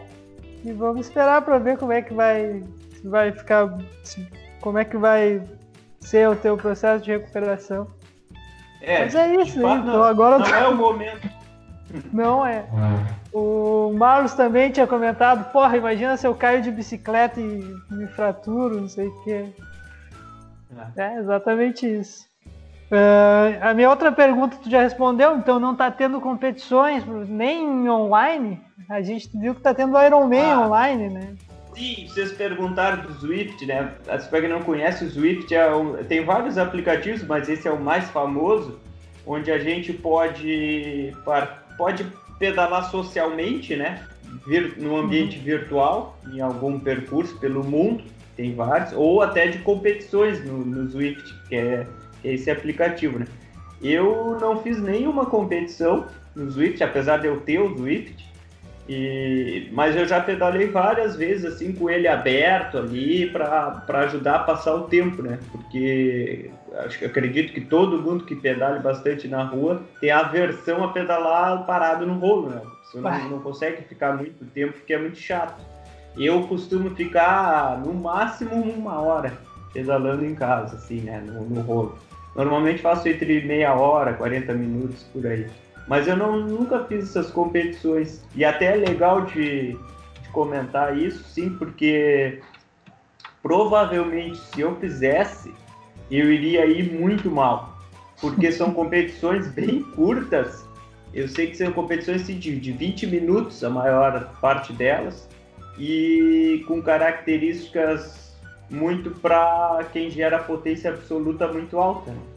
e vamos esperar para ver como é que vai, vai ficar. Como é que vai ser o teu processo de recuperação. É, Mas é isso, fato, então agora não é o momento. Não é. O Marlos também tinha comentado, porra, imagina se eu caio de bicicleta e me fraturo, não sei o quê. É, é exatamente isso. Uh, a minha outra pergunta tu já respondeu, então não tá tendo competições nem online? A gente viu que tá tendo Ironman ah, online, né? Sim, vocês perguntaram do Swift, né? Para quem não conhece, o Swift é um, tem vários aplicativos, mas esse é o mais famoso, onde a gente pode, pode pedalar socialmente, né? Vir, no ambiente uhum. virtual, em algum percurso pelo mundo, tem vários, ou até de competições no, no Swift, que é, que é esse aplicativo, né? Eu não fiz nenhuma competição no Swift, apesar de eu ter o Swift, e, mas eu já pedalei várias vezes assim com ele aberto ali para ajudar a passar o tempo, né? Porque acho, acredito que todo mundo que pedale bastante na rua tem aversão a pedalar parado no rolo, né? Você não, não consegue ficar muito tempo porque é muito chato. Eu costumo ficar no máximo uma hora pedalando em casa, assim, né? No, no rolo. Normalmente faço entre meia hora, 40 minutos por aí. Mas eu não, nunca fiz essas competições. E até é legal de, de comentar isso, sim, porque provavelmente se eu fizesse, eu iria ir muito mal. Porque são competições bem curtas. Eu sei que são competições assim, de, de 20 minutos, a maior parte delas, e com características muito para quem gera potência absoluta muito alta. Né?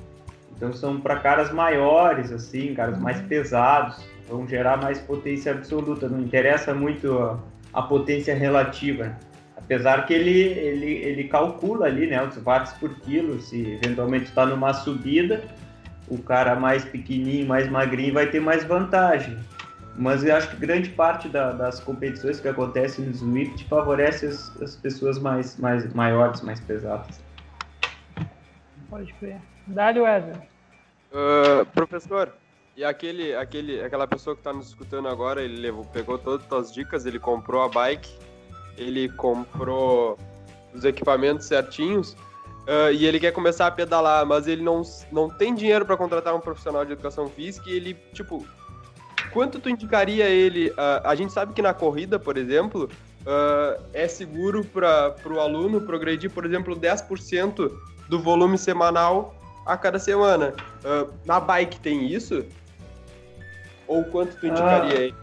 Então são para caras maiores, assim, caras mais uhum. pesados, vão gerar mais potência absoluta. Não interessa muito a, a potência relativa. Né? Apesar que ele, ele, ele calcula ali, né, os watts por quilo, se eventualmente está numa subida, o cara mais pequenininho, mais magrinho vai ter mais vantagem. Mas eu acho que grande parte da, das competições que acontecem no Swift favorece as, as pessoas mais, mais maiores, mais pesadas. Pode crer. Dá-lhe, Wesley. Uh, professor, e aquele, aquele, aquela pessoa que está nos escutando agora, ele levou, pegou todas as dicas, ele comprou a bike, ele comprou os equipamentos certinhos uh, e ele quer começar a pedalar, mas ele não, não tem dinheiro para contratar um profissional de educação física e ele, tipo, quanto tu indicaria ele? Uh, a gente sabe que na corrida, por exemplo, uh, é seguro para o aluno progredir, por exemplo, 10% do volume semanal a cada semana. Uh, na bike tem isso? Ou quanto tu indicaria aí,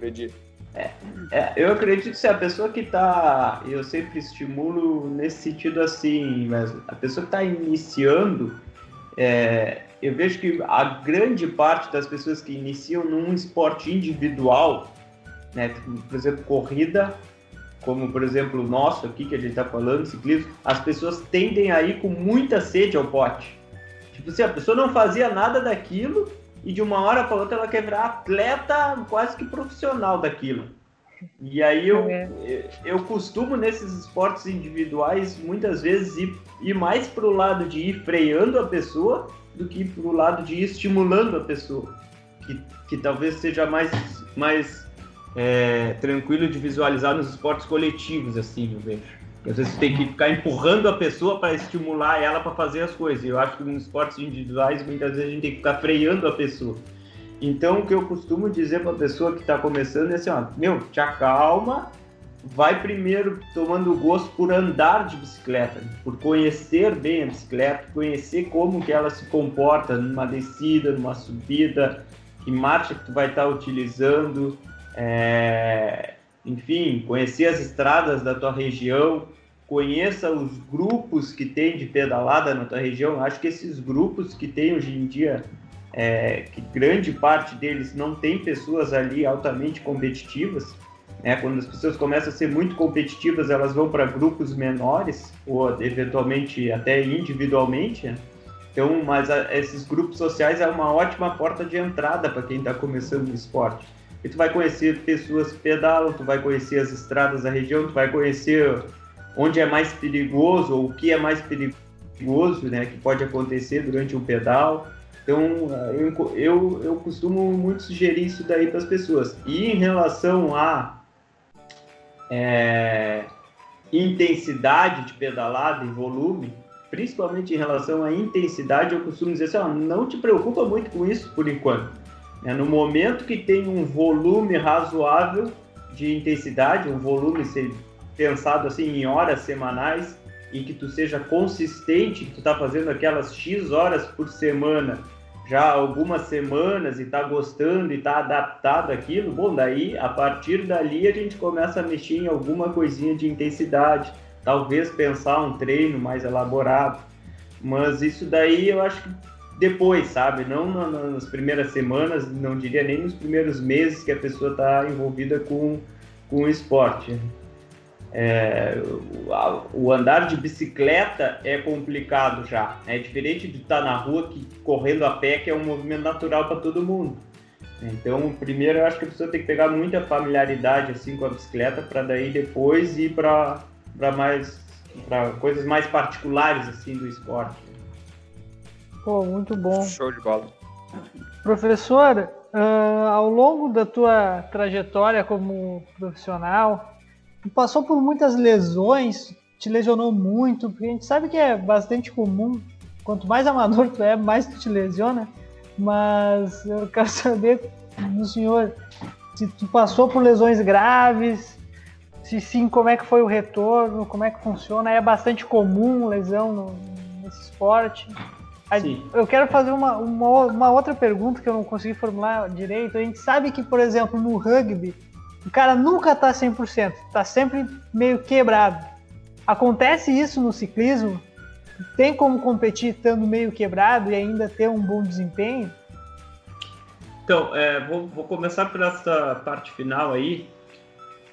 medir? É, é, eu acredito que se a pessoa que está, eu sempre estimulo nesse sentido assim, mas a pessoa que está iniciando, é, eu vejo que a grande parte das pessoas que iniciam num esporte individual, né, por exemplo, corrida, como por exemplo o nosso aqui que a gente está falando, ciclismo, as pessoas tendem a ir com muita sede ao pote. Tipo assim, a pessoa não fazia nada daquilo e de uma hora para outra ela quer virar atleta quase que profissional daquilo. E aí eu, é. eu costumo nesses esportes individuais muitas vezes ir, ir mais para o lado de ir freando a pessoa do que para o lado de ir estimulando a pessoa. Que, que talvez seja mais, mais é, tranquilo de visualizar nos esportes coletivos, assim, eu vejo. Às vezes tem que ficar empurrando a pessoa para estimular ela para fazer as coisas. Eu acho que nos esportes individuais muitas vezes a gente tem que ficar freando a pessoa. Então o que eu costumo dizer para a pessoa que está começando é assim, ó, meu, te acalma, vai primeiro tomando gosto por andar de bicicleta, por conhecer bem a bicicleta, conhecer como que ela se comporta numa descida, numa subida, que marcha que tu vai estar utilizando, é, enfim, conhecer as estradas da tua região, conheça os grupos que tem de pedalada na tua região. Acho que esses grupos que tem hoje em dia, é, que grande parte deles não tem pessoas ali altamente competitivas, né? Quando as pessoas começam a ser muito competitivas, elas vão para grupos menores ou eventualmente até individualmente. Né? Então, mas a, esses grupos sociais é uma ótima porta de entrada para quem está começando no esporte. E tu vai conhecer pessoas que pedalam, tu vai conhecer as estradas da região, tu vai conhecer onde é mais perigoso ou o que é mais perigoso, né, que pode acontecer durante um pedal. Então, eu, eu, eu costumo muito sugerir isso daí para as pessoas. E em relação a é, intensidade de pedalada e volume, principalmente em relação à intensidade, eu costumo dizer assim, ó, não te preocupa muito com isso por enquanto. É, no momento que tem um volume razoável de intensidade, um volume ser pensado assim em horas semanais e que tu seja consistente, que tu está fazendo aquelas X horas por semana já algumas semanas e está gostando e está adaptado àquilo, bom, daí a partir dali a gente começa a mexer em alguma coisinha de intensidade, talvez pensar um treino mais elaborado. Mas isso daí eu acho que depois, sabe? Não nas primeiras semanas, não diria nem nos primeiros meses que a pessoa está envolvida com, com o esporte. É, o andar de bicicleta é complicado já. É diferente de estar na rua que correndo a pé, que é um movimento natural para todo mundo. Então, primeiro eu acho que a pessoa tem que pegar muita familiaridade assim com a bicicleta para daí depois ir para para mais para coisas mais particulares assim do esporte. Pô, muito bom. Show de bola. Professor, uh, ao longo da tua trajetória como profissional, tu passou por muitas lesões, te lesionou muito, porque a gente sabe que é bastante comum. Quanto mais amador tu é, mais tu te lesiona. Mas eu quero saber do senhor se tu passou por lesões graves, se sim, como é que foi o retorno, como é que funciona? É bastante comum lesão no, nesse esporte? Sim. Eu quero fazer uma, uma, uma, outra pergunta que eu não consegui formular direito. A gente sabe que, por exemplo, no rugby, o cara nunca tá 100%, tá sempre meio quebrado. Acontece isso no ciclismo? Tem como competir estando meio quebrado e ainda ter um bom desempenho? Então, é, vou, vou começar por essa parte final aí.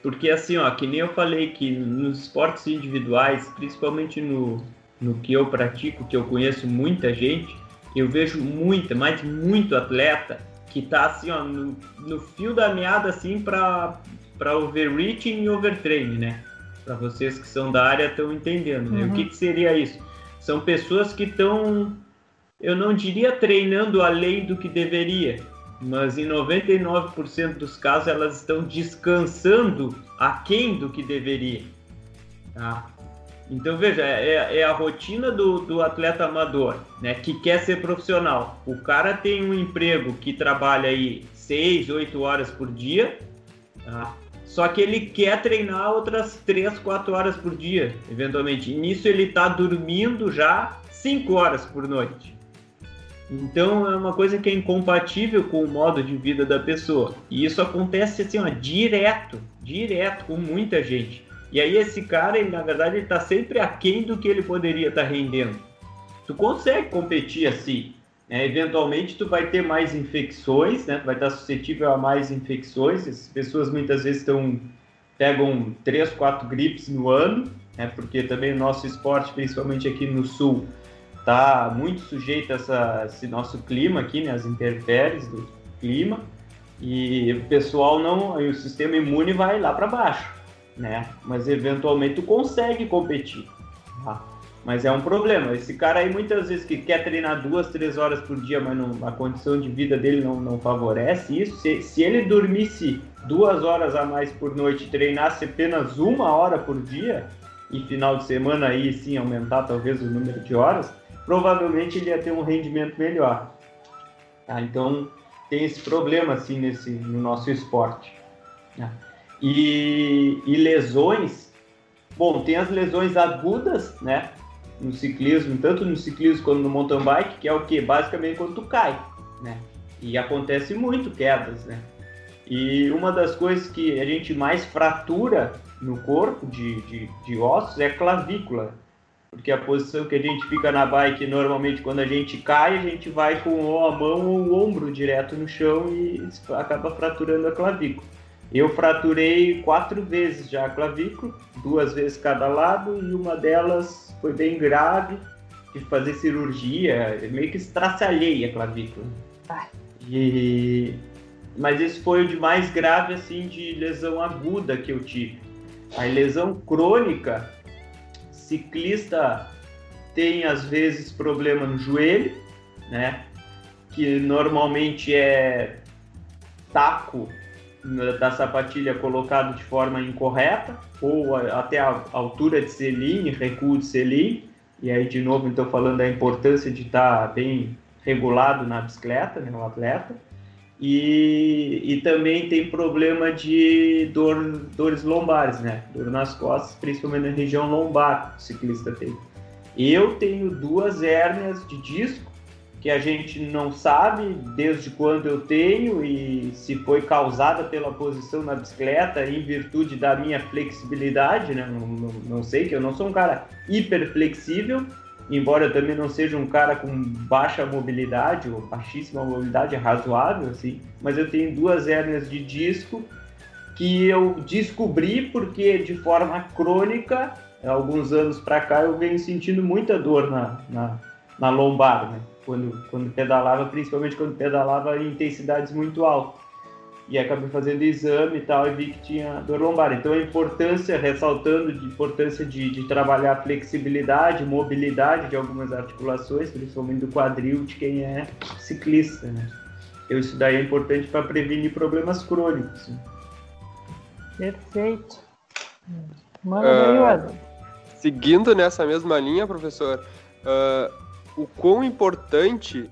Porque assim, ó, que nem eu falei que nos esportes individuais, principalmente no, no que eu pratico, que eu conheço muita gente, eu vejo muita, mas muito atleta que tá assim, ó, no, no fio da meada assim para para overreaching e overtraining, né? Para vocês que são da área estão entendendo, né? Uhum. O que, que seria isso? São pessoas que estão, eu não diria treinando além do que deveria, mas em 99% dos casos elas estão descansando aquém do que deveria. Tá? Então veja, é, é, é a rotina do, do, atleta amador, né, que quer ser profissional. O cara tem um emprego que trabalha aí 6, 8 horas por dia, tá? só que ele quer treinar outras 3, 4 horas por dia, eventualmente. E nisso ele está dormindo já 5 horas por noite. Então é uma coisa que é incompatível com o modo de vida da pessoa. E isso acontece assim, ó, direto, direto com muita gente. E aí esse cara, ele, na verdade, ele tá sempre aquém do que ele poderia estar tá rendendo. Tu consegue competir assim. Né? Eventualmente tu vai ter mais infecções, né? Tu vai estar suscetível a mais infecções. As pessoas muitas vezes estão pegam três, quatro gripes no ano, né? Porque também o nosso esporte, principalmente aqui no sul, está muito sujeito a essa, esse nosso clima aqui, né, as intempéries do clima, e o pessoal não, o sistema imune vai lá para baixo, né? Mas eventualmente tu consegue competir, tá? Mas é um problema. Esse cara aí muitas vezes que quer treinar duas, três horas por dia, mas não, a condição de vida dele não, não favorece isso. Se, se ele dormisse duas horas a mais por noite treinasse apenas uma hora por dia, e final de semana aí sim aumentar talvez o número de horas, provavelmente ele ia ter um rendimento melhor. Tá? Então tem esse problema assim nesse no nosso esporte. Né? E, e, lesões, bom, tem as lesões agudas, né? No ciclismo, tanto no ciclismo quanto no mountain bike, que é o que basicamente quando tu cai, né? E acontece muito quedas, né? E uma das coisas que a gente mais fratura no corpo de, de, de ossos é a clavícula. Porque a posição que a gente fica na bike, normalmente quando a gente cai, a gente vai com ou a mão ou o ombro direto no chão e acaba fraturando a clavícula. Eu fraturei quatro vezes já a clavícula, duas vezes cada lado, e uma delas foi bem grave, tive que fazer cirurgia, meio que estraçalhei a clavícula. E... Mas esse foi o de mais grave, assim, de lesão aguda que eu tive. A lesão crônica, ciclista tem às vezes problema no joelho, né? Que normalmente é taco da sapatilha colocado de forma incorreta, ou até a altura de selim, recuo de selim. E aí, de novo, estou falando da importância de estar tá bem regulado na bicicleta, né, atleta. E, e também tem problema de dor, dores lombares, né? Dor nas costas, principalmente na região lombar, o ciclista tem. Eu tenho duas hérnias de disco que a gente não sabe desde quando eu tenho e se foi causada pela posição na bicicleta em virtude da minha flexibilidade, né? Não, não, não sei, que eu não sou um cara hiper flexível, embora eu também não seja um cara com baixa mobilidade ou baixíssima mobilidade, é razoável, assim, mas eu tenho duas hérnias de disco que eu descobri porque de forma crônica, alguns anos para cá, eu venho sentindo muita dor na, na, na lombar, né? Quando, quando pedalava, principalmente quando pedalava em intensidades muito altas e acabei fazendo exame e tal e vi que tinha dor lombar. Então a importância, ressaltando a importância de, de, trabalhar a flexibilidade, mobilidade de algumas articulações, principalmente do quadril de quem é ciclista, né? Então, isso daí é importante para prevenir problemas crônicos. Né? Perfeito. Manda uh, Seguindo nessa mesma linha, professor, uh, o quão importante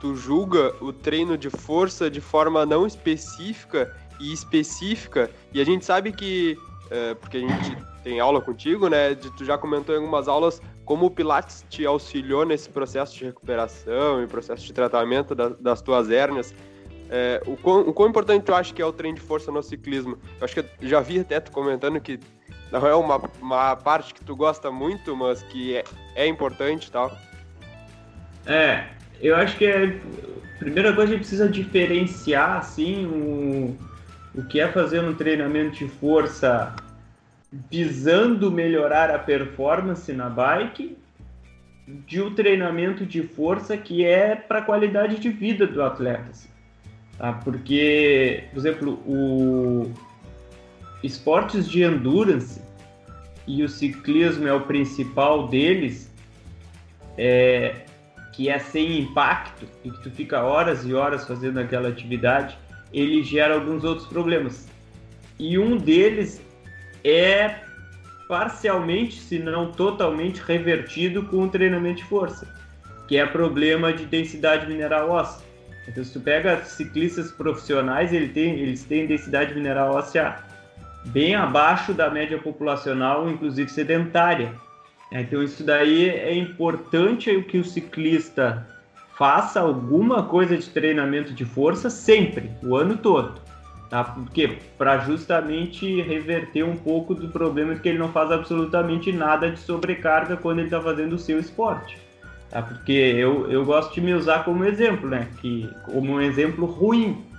tu julga o treino de força de forma não específica e específica, e a gente sabe que, é, porque a gente tem aula contigo, né, de, tu já comentou em algumas aulas como o Pilates te auxiliou nesse processo de recuperação e processo de tratamento da, das tuas hérnias. É, o, quão, o quão importante tu acha que é o treino de força no ciclismo? Eu acho que eu já vi até tu comentando que não é uma, uma parte que tu gosta muito, mas que é, é importante e tal. É, eu acho que é, primeira coisa a gente precisa diferenciar assim o, o que é fazer um treinamento de força visando melhorar a performance na bike de um treinamento de força que é para a qualidade de vida do atleta. Assim, tá? Porque, por exemplo, o esportes de endurance e o ciclismo é o principal deles, é, que é sem impacto e que tu fica horas e horas fazendo aquela atividade, ele gera alguns outros problemas. E um deles é parcialmente, se não totalmente, revertido com o treinamento de força, que é problema de densidade mineral óssea. Então, se tu pega ciclistas profissionais, ele tem, eles têm densidade mineral óssea bem abaixo da média populacional, inclusive sedentária. É, então isso daí é importante que o ciclista faça alguma coisa de treinamento de força sempre, o ano todo. Tá? Porque para justamente reverter um pouco do problema de que ele não faz absolutamente nada de sobrecarga quando ele está fazendo o seu esporte. Tá? Porque eu, eu gosto de me usar como exemplo, né? Que, como um exemplo ruim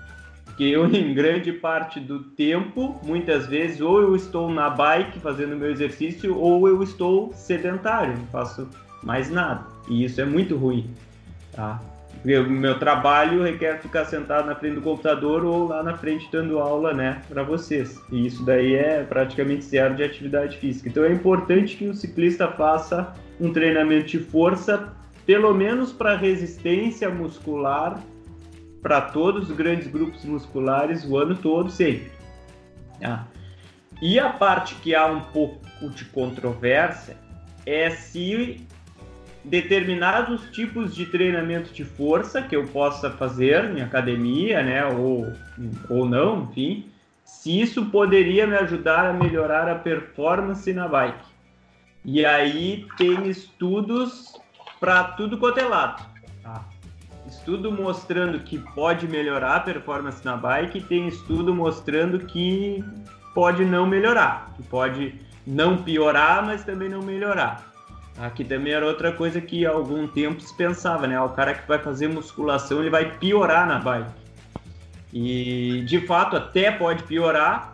que eu, em grande parte do tempo, muitas vezes, ou eu estou na bike fazendo meu exercício, ou eu estou sedentário, não faço mais nada. E isso é muito ruim, tá? O meu trabalho requer ficar sentado na frente do computador ou lá na frente dando aula, né, para vocês. E isso daí é praticamente zero de atividade física. Então é importante que o ciclista faça um treinamento de força, pelo menos para resistência muscular para todos os grandes grupos musculares o ano todo, sempre. Ah. E a parte que há um pouco de controvérsia é se determinados tipos de treinamento de força que eu possa fazer em academia, né, ou, ou não, enfim, se isso poderia me ajudar a melhorar a performance na bike. E aí tem estudos para tudo quanto é lado estudo mostrando que pode melhorar a performance na bike e tem estudo mostrando que pode não melhorar, que pode não piorar, mas também não melhorar. Aqui também era outra coisa que há algum tempo se pensava, né? O cara que vai fazer musculação, ele vai piorar na bike. E de fato até pode piorar,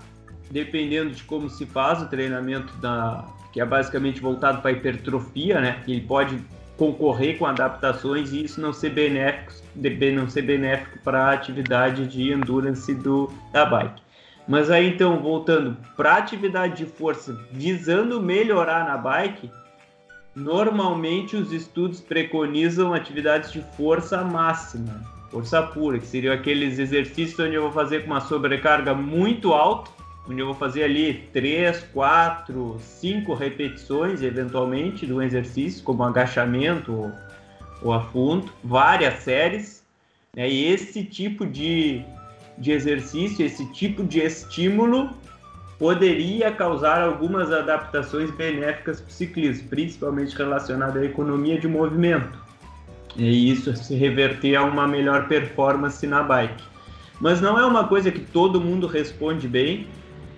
dependendo de como se faz o treinamento da que é basicamente voltado para hipertrofia, né? Ele pode concorrer com adaptações e isso não ser benéfico, não ser benéfico para a atividade de endurance do, da bike. Mas aí então, voltando para a atividade de força, visando melhorar na bike, normalmente os estudos preconizam atividades de força máxima, força pura, que seriam aqueles exercícios onde eu vou fazer com uma sobrecarga muito alta onde eu vou fazer ali três, quatro, cinco repetições, eventualmente, um exercício, como agachamento ou, ou afundo, várias séries. Né? E esse tipo de, de exercício, esse tipo de estímulo poderia causar algumas adaptações benéficas para o ciclismo, principalmente relacionado à economia de movimento. E isso se reverter a uma melhor performance na bike. Mas não é uma coisa que todo mundo responde bem,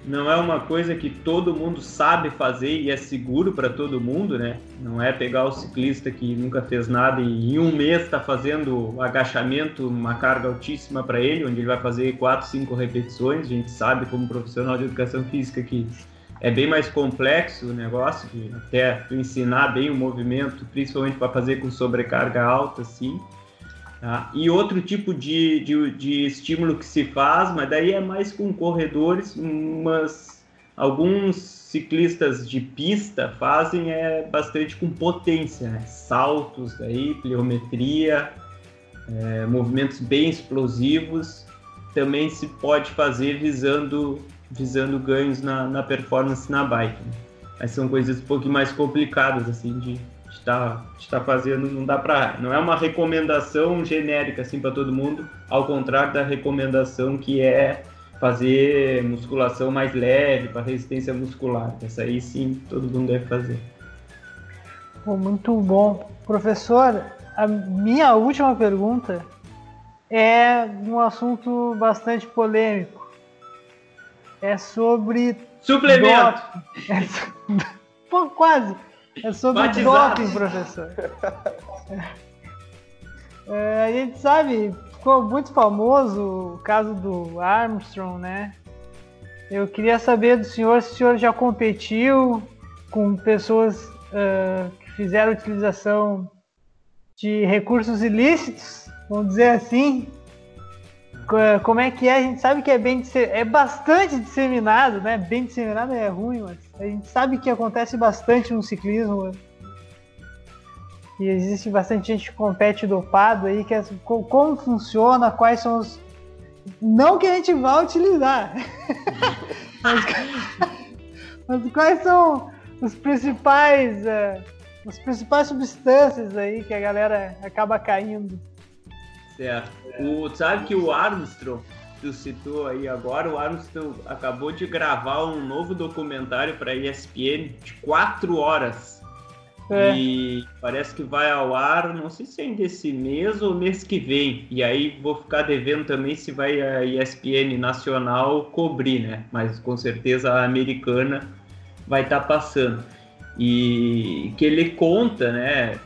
não é uma coisa que todo mundo sabe fazer e é seguro para todo mundo, né? Não é pegar o ciclista que nunca fez nada e em um mês está fazendo agachamento, uma carga altíssima para ele, onde ele vai fazer quatro, cinco repetições. A gente sabe, como profissional de educação física, que é bem mais complexo o negócio, de até ensinar bem o movimento, principalmente para fazer com sobrecarga alta, assim. Tá? E outro tipo de, de, de, estímulo que se faz, mas daí é mais com corredores, mas alguns ciclistas de pista fazem é bastante com potência, né? saltos, aí, pliometria, é, movimentos bem explosivos, também se pode fazer visando, visando ganhos na, na performance na bike. Né? Mas são coisas um pouco mais complicadas assim de, está está fazendo não dá para não é uma recomendação genérica assim para todo mundo. Ao contrário da recomendação que é fazer musculação mais leve para resistência muscular. Essa aí sim todo mundo deve fazer. Pô, muito bom. Professor a minha última pergunta é um assunto bastante polêmico. É sobre suplemento. é... Pô, quase é sobre Batizado. doping, professor. É, a gente sabe, ficou muito famoso o caso do Armstrong, né? Eu queria saber do senhor se o senhor já competiu com pessoas uh, que fizeram utilização de recursos ilícitos, vamos dizer assim. Como é que é? A gente sabe que é bem é bastante disseminado, né? Bem disseminado é ruim, mas a gente sabe que acontece bastante no ciclismo. E existe bastante gente que compete dopado aí, que é, como funciona, quais são os. Não que a gente vá utilizar. mas, mas, quais são os principais. Uh, as principais substâncias aí que a galera acaba caindo. Certo. O, sabe que o Armstrong tu citou aí agora, o Armstrong acabou de gravar um novo documentário para ESPN de quatro horas. É. E parece que vai ao ar, não sei se ainda esse mês ou mês que vem. E aí vou ficar devendo também se vai a ESPN nacional cobrir, né? Mas com certeza a americana vai estar tá passando. E que ele conta, né?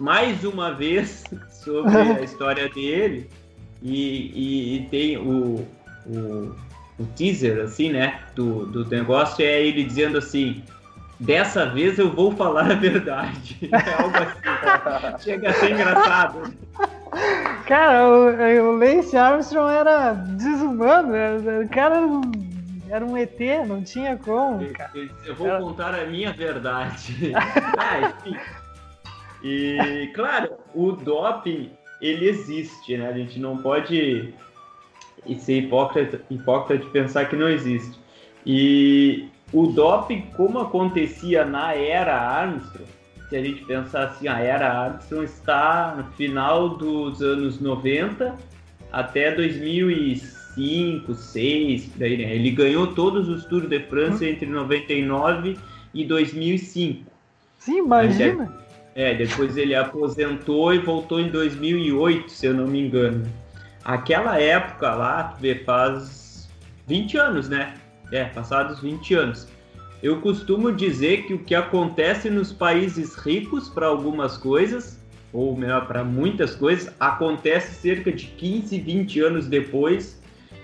Mais uma vez sobre a história dele e, e, e tem o, o, o, teaser, assim, né, do, do negócio, é ele dizendo assim, dessa vez eu vou falar a verdade. É algo assim. Chega a ser engraçado. Cara, o, o Lance Armstrong era desumano, o cara era um ET, não tinha como. Cara. Eu, eu vou era... contar a minha verdade. ah, enfim. E, claro, o doping ele existe, né? A gente não pode ser hipócrita, hipócrita de pensar que não existe. E o doping, como acontecia na era Armstrong, se a gente pensar assim, a era Armstrong está no final dos anos 90 até 2005, 2006, daí, né? Ele ganhou todos os Tours de France hum. entre 99 e 2005. Sim, imagina. É, depois ele aposentou e voltou em 2008, se eu não me engano. Aquela época lá, tu vê, faz 20 anos, né? É, passados 20 anos. Eu costumo dizer que o que acontece nos países ricos para algumas coisas, ou melhor, para muitas coisas, acontece cerca de 15, 20 anos depois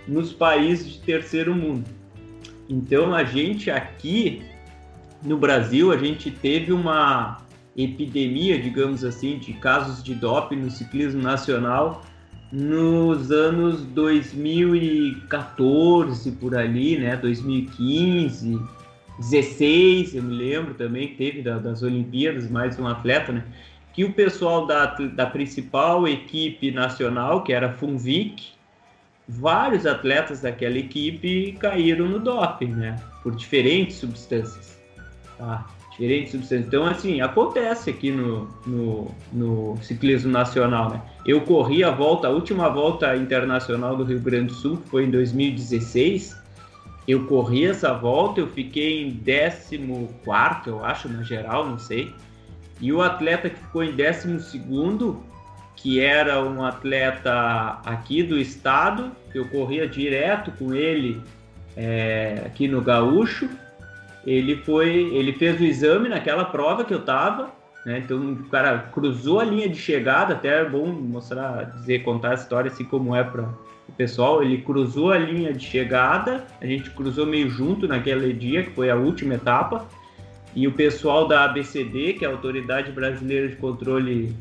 nos países de terceiro mundo. Então a gente aqui no Brasil, a gente teve uma epidemia, digamos assim, de casos de doping no ciclismo nacional nos anos 2014 por ali, né, 2015, 16, eu me lembro também teve da, das Olimpíadas mais um atleta, né, que o pessoal da, da principal equipe nacional, que era a Funvic, vários atletas daquela equipe caíram no doping, né, por diferentes substâncias. Tá? Diferentes substâncias. Então, assim, acontece aqui no, no, no, ciclismo nacional, né? Eu corri a volta, a última volta internacional do Rio Grande do Sul, que foi em 2016. Eu corri essa volta, eu fiquei em 14, eu acho, na geral, não sei. E o atleta que ficou em 12, que era um atleta aqui do estado, eu corria direto com ele é, aqui no Gaúcho ele foi, ele fez o exame naquela prova que eu tava, né? Então o cara cruzou a linha de chegada, até é bom mostrar, dizer, contar a história assim como é para o pessoal. Ele cruzou a linha de chegada, a gente cruzou meio junto naquele dia, que foi a última etapa. E o pessoal da ABCD, que é a Autoridade Brasileira de Controle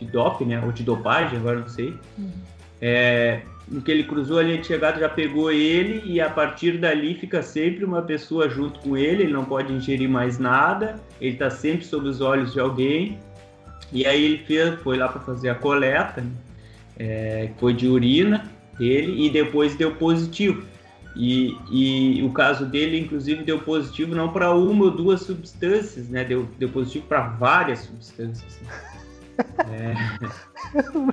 de Doping, né? Ou de dopagem, agora não sei. Uhum. É, no que ele cruzou a linha de chegada já pegou ele e a partir dali fica sempre uma pessoa junto com ele, ele não pode ingerir mais nada, ele está sempre sob os olhos de alguém. E aí ele fez, foi lá para fazer a coleta, né? é, foi de urina dele e depois deu positivo. E, e o caso dele, inclusive, deu positivo não para uma ou duas substâncias, né? Deu, deu positivo para várias substâncias. É.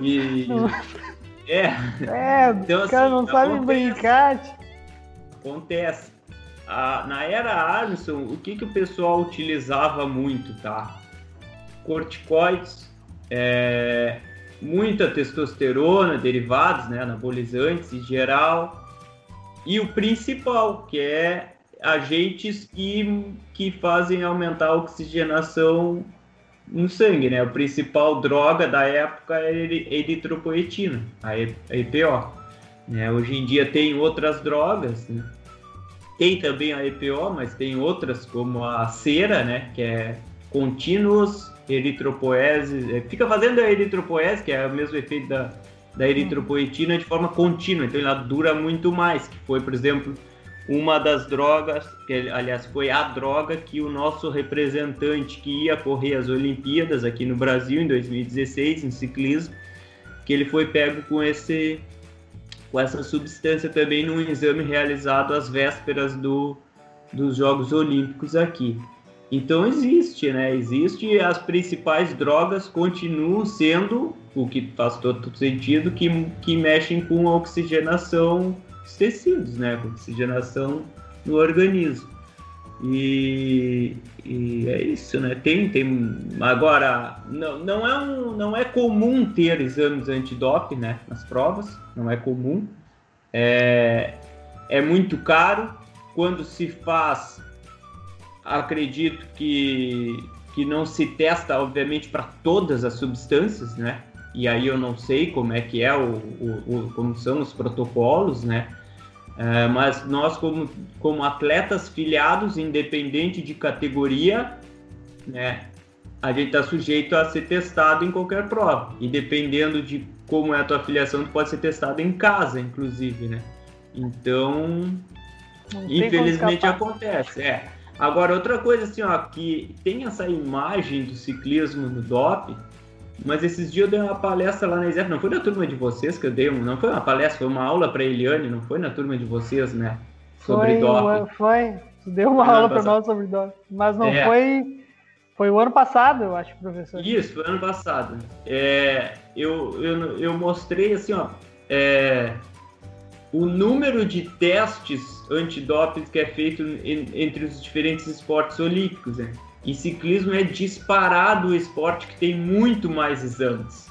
E, é. É, então, os caras assim, não sabem brincar. Acontece. Ah, na era Armstrong, o que, que o pessoal utilizava muito, tá? Corticoides, é, muita testosterona, derivados, né, anabolizantes em geral, e o principal, que é agentes que, que fazem aumentar a oxigenação no sangue, né? A principal droga da época era a eritropoetina, a EPO. Né? Hoje em dia tem outras drogas, né? tem também a EPO, mas tem outras como a cera, né? Que é contínuos eritropoese, é, fica fazendo a eritropoese, que é o mesmo efeito da, da eritropoetina, de forma contínua, então ela dura muito mais, que foi, por exemplo, uma das drogas, que aliás foi a droga que o nosso representante que ia correr as Olimpíadas aqui no Brasil em 2016 em ciclismo, que ele foi pego com esse com essa substância também num exame realizado às vésperas do, dos Jogos Olímpicos aqui. Então existe, né? Existe as principais drogas continuam sendo o que faz todo sentido que, que mexem com a oxigenação os tecidos, né? Com oxigenação no organismo. E, e, é isso, né? Tem, tem. Agora, não, não, é um, não é comum ter exames antidoping, né? Nas provas, não é comum. É, é muito caro. Quando se faz, acredito que, que não se testa, obviamente, para todas as substâncias, né? E aí eu não sei como é que é o, o, o como são os protocolos, né? É, mas nós como, como atletas filiados, independente de categoria, né? A gente está sujeito a ser testado em qualquer prova. E dependendo de como é a tua filiação, tu pode ser testado em casa, inclusive, né? Então, infelizmente acontece. É. Agora, outra coisa assim, ó, que tem essa imagem do ciclismo no DOP, mas esses dias eu dei uma palestra lá na Exército, não foi na turma de vocês que eu dei, não foi uma palestra, foi uma aula para Eliane, não foi na turma de vocês, né? Sobre foi, DOP. Foi, deu uma foi aula para nós sobre DOP, mas não é. foi... Foi o ano passado, eu acho, professor. Isso, foi ano passado. É, eu, eu, eu mostrei assim, ó, é, o número de testes antidoping que é feito em, entre os diferentes esportes olímpicos. Né? E ciclismo é disparado o esporte que tem muito mais exames.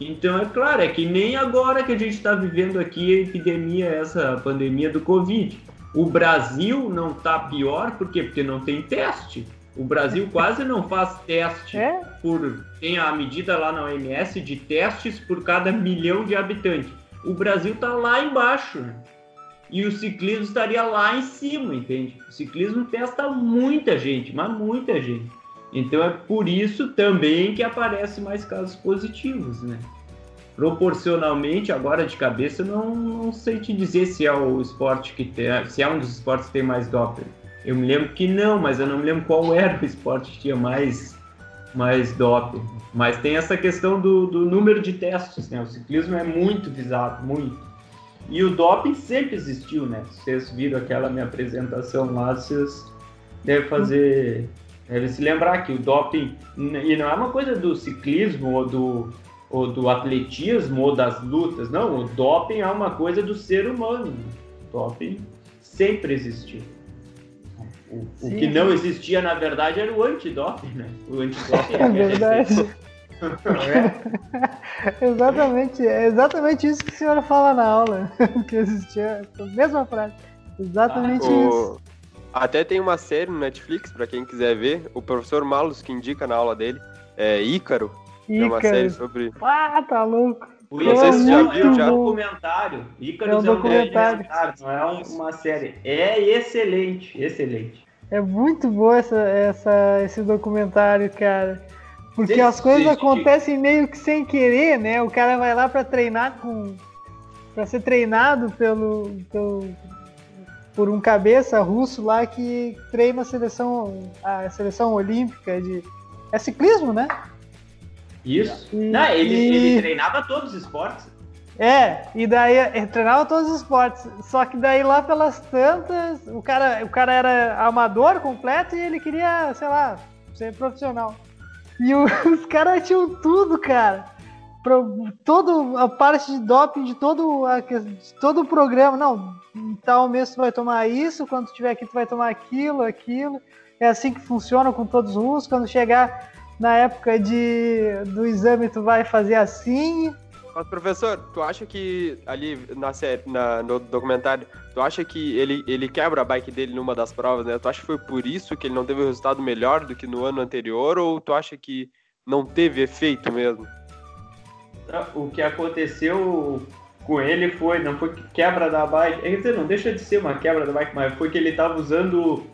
Então, é claro, é que nem agora que a gente está vivendo aqui a epidemia, essa pandemia do Covid. O Brasil não está pior, por quê? Porque não tem teste. O Brasil quase não faz teste É? por. Tem a medida lá na OMS de testes por cada milhão de habitantes. O Brasil está lá embaixo. E o ciclismo estaria lá em cima, entende? O ciclismo testa muita gente, mas muita gente. Então é por isso também que aparece mais casos positivos, né? Proporcionalmente, agora de cabeça, não, não sei te dizer se é o esporte que tem, se é um dos esportes que tem mais doping. Eu me lembro que não, mas eu não me lembro qual era o esporte que tinha mais, mais doping. Mas tem essa questão do, do número de testes, né? O ciclismo é muito visado, muito. E o doping sempre existiu, né? Vocês viram aquela minha apresentação lá, vocês devem fazer. Devem se lembrar que o doping. E não é uma coisa do ciclismo ou do, ou do atletismo ou das lutas, não. O doping é uma coisa do ser humano. O doping sempre existiu. O, o que não existia, na verdade, era o antidoping, né? O antidoping É verdade. exatamente, é exatamente isso que a senhora fala na aula. que existia a mesma frase. Exatamente isso. O- Até tem uma série no Netflix, pra quem quiser ver, o professor Malus que indica na aula dele, é Ícaro, é uma série Ícaro. sobre... Ah, tá louco. O Não Ícaro sei se já é viu, um documentário. Ícaro É um é um documentário. não é um- uma série. É excelente, excelente. É muito bom essa, essa, esse documentário, cara. Porque Sim, as coisas sim, sim. acontecem meio que sem querer, né? O cara vai lá pra treinar com. pra ser treinado pelo, pelo. por um cabeça russo lá que treina a seleção. a seleção olímpica de. É ciclismo, né? Isso. E- Não, ele, e- ele treinava todos os esportes. É, e daí ele treinava todos os esportes. Só que daí lá pelas tantas, o cara, o cara era amador completo e ele queria, sei lá, ser profissional. E os caras tinham tudo, cara. Pro, toda a parte de doping de todo, a de todo o programa. Não, em tal mês tu vai tomar isso, quando tu estiver aqui tu vai tomar aquilo, aquilo. É assim que funciona com todos os russos. Quando chegar na época de, do exame tu vai fazer assim. Mas, professor, tu acha que ali na série, na- no documentário, tu acha que ele, ele quebra a bike dele numa das provas, né? Tu acha que foi por isso que ele não teve um resultado melhor do que no ano anterior, ou tu acha que não teve efeito mesmo? O que aconteceu com ele foi, não foi quebra da bike, quer dizer, não deixa de ser uma quebra da bike, mas foi que ele estava usando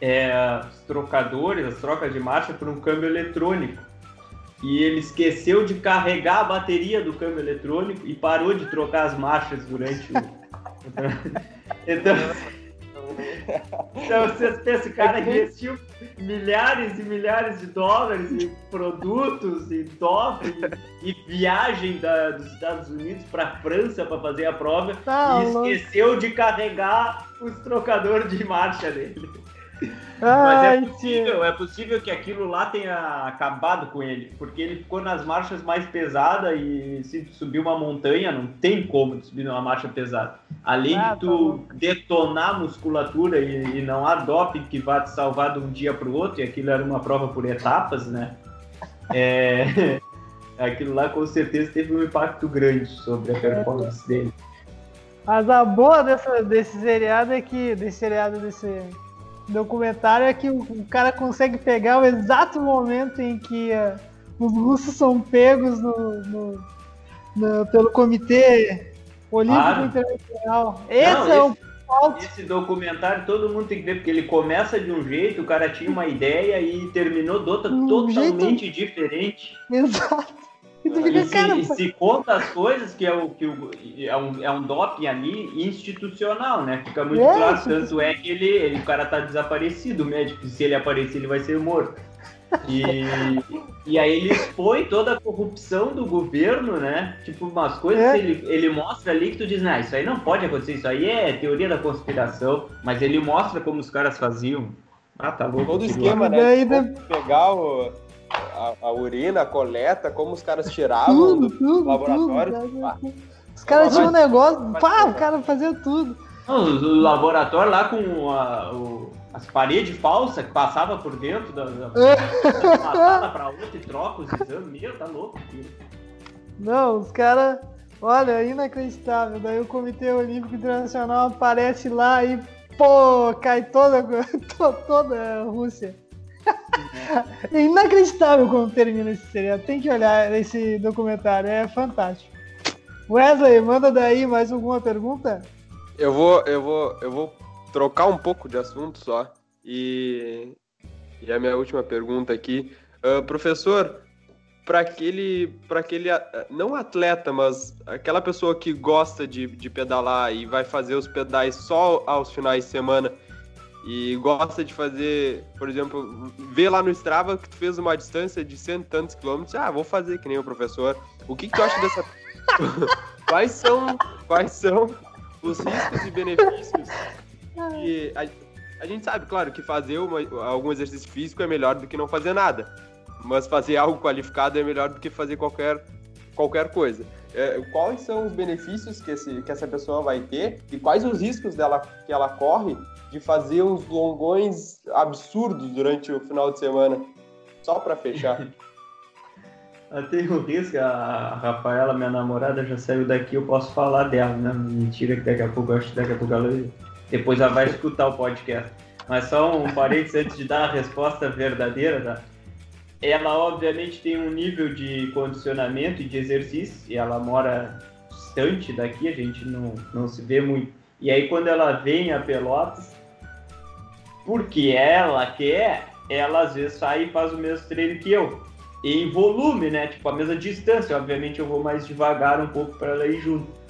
é, os trocadores, as trocas de marcha por um câmbio eletrônico. E ele esqueceu de carregar a bateria do câmbio eletrônico e parou de trocar as marchas durante o. então, então vocês pensam, o cara investiu milhares e milhares de dólares em produtos e doping e viagem da- dos Estados Unidos para França para fazer a prova Tá e louco. esqueceu de carregar os trocadores de marcha dele. Mas Ai, é tio. possível, é possível que aquilo lá tenha acabado com ele, porque ele ficou nas marchas mais pesadas e se subir uma montanha, não tem como subir numa marcha pesada. Além Ah, de tá tu louco. detonar a musculatura e, e não há doping que vá te salvar de um dia para o outro, e aquilo era uma prova por etapas, né? É, aquilo lá com certeza teve um impacto grande sobre a performance dele. Mas a boa dessa, desse seriado é que. Desse seriado, desse documentário é que o, cara consegue pegar o exato momento em que eh, os russos são pegos no, no- no- pelo Comitê Olímpico Claro. Internacional. Esse Não, é o ponto. Esse documentário todo mundo tem que ver, porque ele começa de um jeito, o cara tinha uma ideia e terminou de outra Um totalmente diferente. Exato. E tu E se, cara, e se conta as coisas que é, o, que o, é, um, é um doping ali institucional, né? Fica muito É, claro. isso- Tanto é que ele, ele, o cara tá desaparecido, o médico. Se ele aparecer, ele vai ser morto. E, e aí ele expõe toda a corrupção do governo, né? Tipo, umas coisas É. que ele, ele mostra ali que tu diz, não, isso aí não pode acontecer, isso aí é teoria da conspiração, mas ele mostra como os caras faziam. Ah, tá louco. Todo esquema, lá. né? Daí de de- Pegar o- a, a urina, a coleta, como os caras tiravam tudo, do tudo, laboratório. tudo. Ah. Os caras tinham um negócio, pá, o cara fazia tudo. Não, o laboratório lá com a- o, as paredes falsas que passava por dentro da, da, da sala pra outra e troca os exames. Meu, tá louco. Filho. Não, os caras. Olha, inacreditável. Daí o Comitê Olímpico Internacional aparece lá e, pô, cai toda, to- toda a Rússia. É inacreditável como termina esse seriado. Tem que olhar esse documentário, é fantástico. Wesley, manda daí mais alguma pergunta? Eu vou, eu vou, eu vou trocar um pouco de assunto só. E, e a minha última pergunta aqui, Ah, professor, para aquele, para aquele, não atleta, mas aquela pessoa que gosta de, de pedalar e vai fazer os pedais só aos finais de semana e gosta de fazer, por exemplo, vê lá no Strava que tu fez uma distância de cento e tantos quilômetros, ah, vou fazer que nem o professor. O que, que tu acha dessa? quais são, quais são os riscos e benefícios que a, a gente sabe, claro, que fazer uma- algum exercício físico é melhor do que não fazer nada. Mas fazer algo qualificado é melhor do que fazer qualquer, qualquer coisa. É, quais são os benefícios que, esse, que essa pessoa vai ter e quais os riscos dela, que ela corre de fazer uns longões absurdos durante o final de semana? Só para fechar. Eu tenho risco, a Rafaela, minha namorada, já saiu daqui, eu posso falar dela, né? Mentira que daqui a pouco, acho que daqui a pouco ela... Depois ela vai escutar o podcast. Mas só um parênteses antes de dar a resposta verdadeira, tá? Ela, obviamente, tem um nível de condicionamento e de exercício, e ela mora distante daqui, a gente não, não se vê muito. E aí, quando ela vem a Pelotas, porque ela quer, ela às vezes sai e faz o mesmo treino que eu em volume, né? Tipo, a mesma distância. Obviamente eu vou mais devagar um pouco para ela ir junto.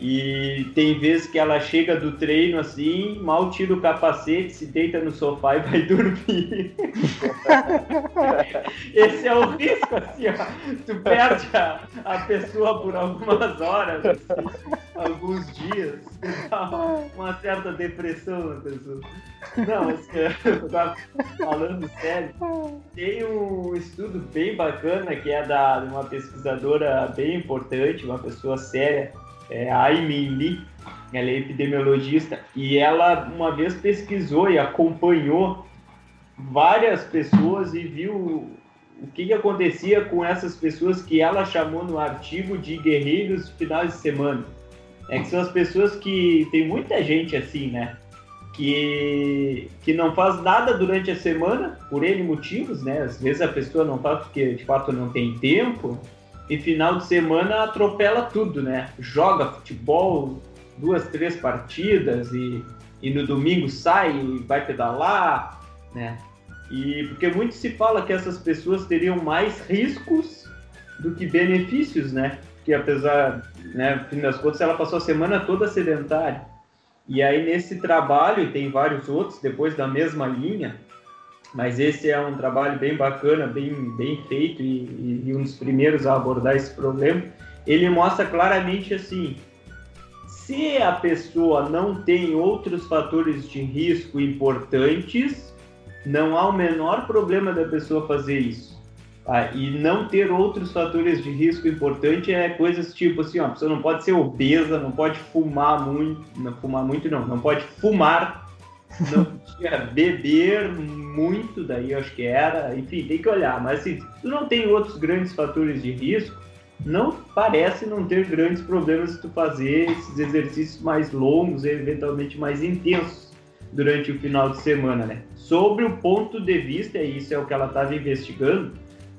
E tem vezes que ela chega do treino assim, mal tira o capacete, se deita no sofá e vai dormir. Esse é o risco, assim, ó. Tu perde a, a pessoa por algumas horas, assim, alguns dias. Uma certa depressão na pessoa. Não, mas, falando sério, tem um estudo bem bacana que é da uma pesquisadora bem importante, uma pessoa séria, é a Aimin Lee, ela é epidemiologista, e ela uma vez pesquisou e acompanhou várias pessoas e viu o que, que acontecia com essas pessoas que ela chamou no artigo de guerreiros finais de semana. É que são as pessoas que tem muita gente assim, né? Que, que não faz nada durante a semana, por N motivos, né? Às vezes a pessoa não faz porque de fato não tem tempo, e final de semana atropela tudo, né? Joga futebol, duas, três partidas, e, e no domingo sai e vai pedalar, né? E porque muito se fala que essas pessoas teriam mais riscos do que benefícios, né? Que apesar, né, fim das contas, ela passou a semana toda sedentária. E aí nesse trabalho, e tem vários outros depois da mesma linha, mas esse é um trabalho bem bacana, bem, bem feito e, e- um dos primeiros a abordar esse problema. Ele mostra claramente assim: se a pessoa não tem outros fatores de risco importantes, não há o menor problema da pessoa fazer isso. Tá? e não ter outros fatores de risco importante é coisas tipo assim, ó, a pessoa não pode ser obesa, não pode fumar muito, não fumar muito não, não pode fumar, não podia beber muito, daí eu acho que era, enfim, tem que olhar, mas assim, se tu não tem outros grandes fatores de risco, não parece não ter grandes problemas se tu fazer esses exercícios mais longos e eventualmente mais intensos durante o final de semana, né? Sobre o ponto de vista, e isso é o que ela estava investigando,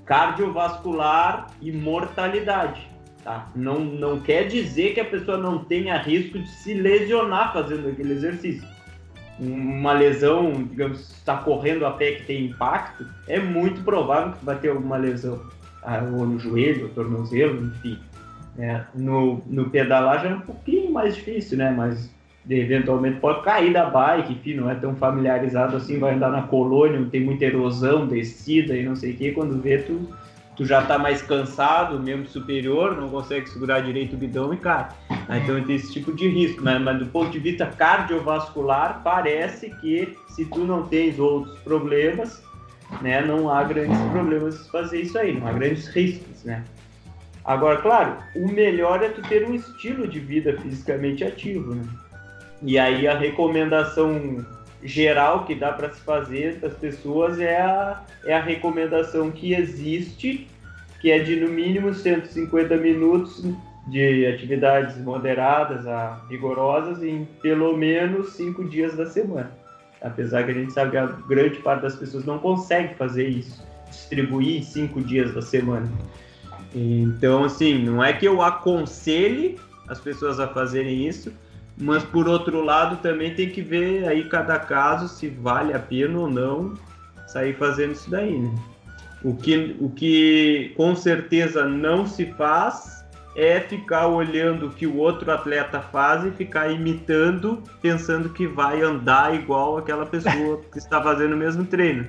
cardiovascular e mortalidade, tá? Não, não quer dizer que a pessoa não tenha risco de se lesionar fazendo aquele exercício. Uma lesão, digamos, está correndo a pé que tem impacto, é muito provável que vai ter alguma lesão, tá? ou no joelho, ou tornozelo, enfim. né? no, no pedalar já é um pouquinho mais difícil, né? Mas eventualmente pode cair da bike, enfim, não é tão familiarizado assim, vai andar na colônia, tem muita erosão, descida e não sei o que, quando vê tu, tu já tá mais cansado, membro superior, não consegue segurar direito o guidão e cai. Ah, Então tem esse tipo de risco, mas, mas do ponto de vista cardiovascular, parece que se tu não tens outros problemas, né, não há grandes problemas fazer isso aí, não há grandes riscos, né. Agora, claro, o melhor é tu ter um estilo de vida fisicamente ativo, né? E aí a recomendação geral que dá para se fazer das pessoas é a, é a recomendação que existe, que é de no mínimo 150 minutos de atividades moderadas a vigorosas em pelo menos cinco dias da semana. Apesar que a gente sabe que a grande parte das pessoas não consegue fazer isso, distribuir cinco dias da semana. Então, assim, não é que eu aconselhe as pessoas a fazerem isso, mas por outro lado também tem que ver aí cada caso se vale a pena ou não sair fazendo isso daí, né? O que, o que com certeza não se faz é ficar olhando o que o outro atleta faz e ficar imitando, pensando que vai andar igual aquela pessoa que está fazendo o mesmo treino.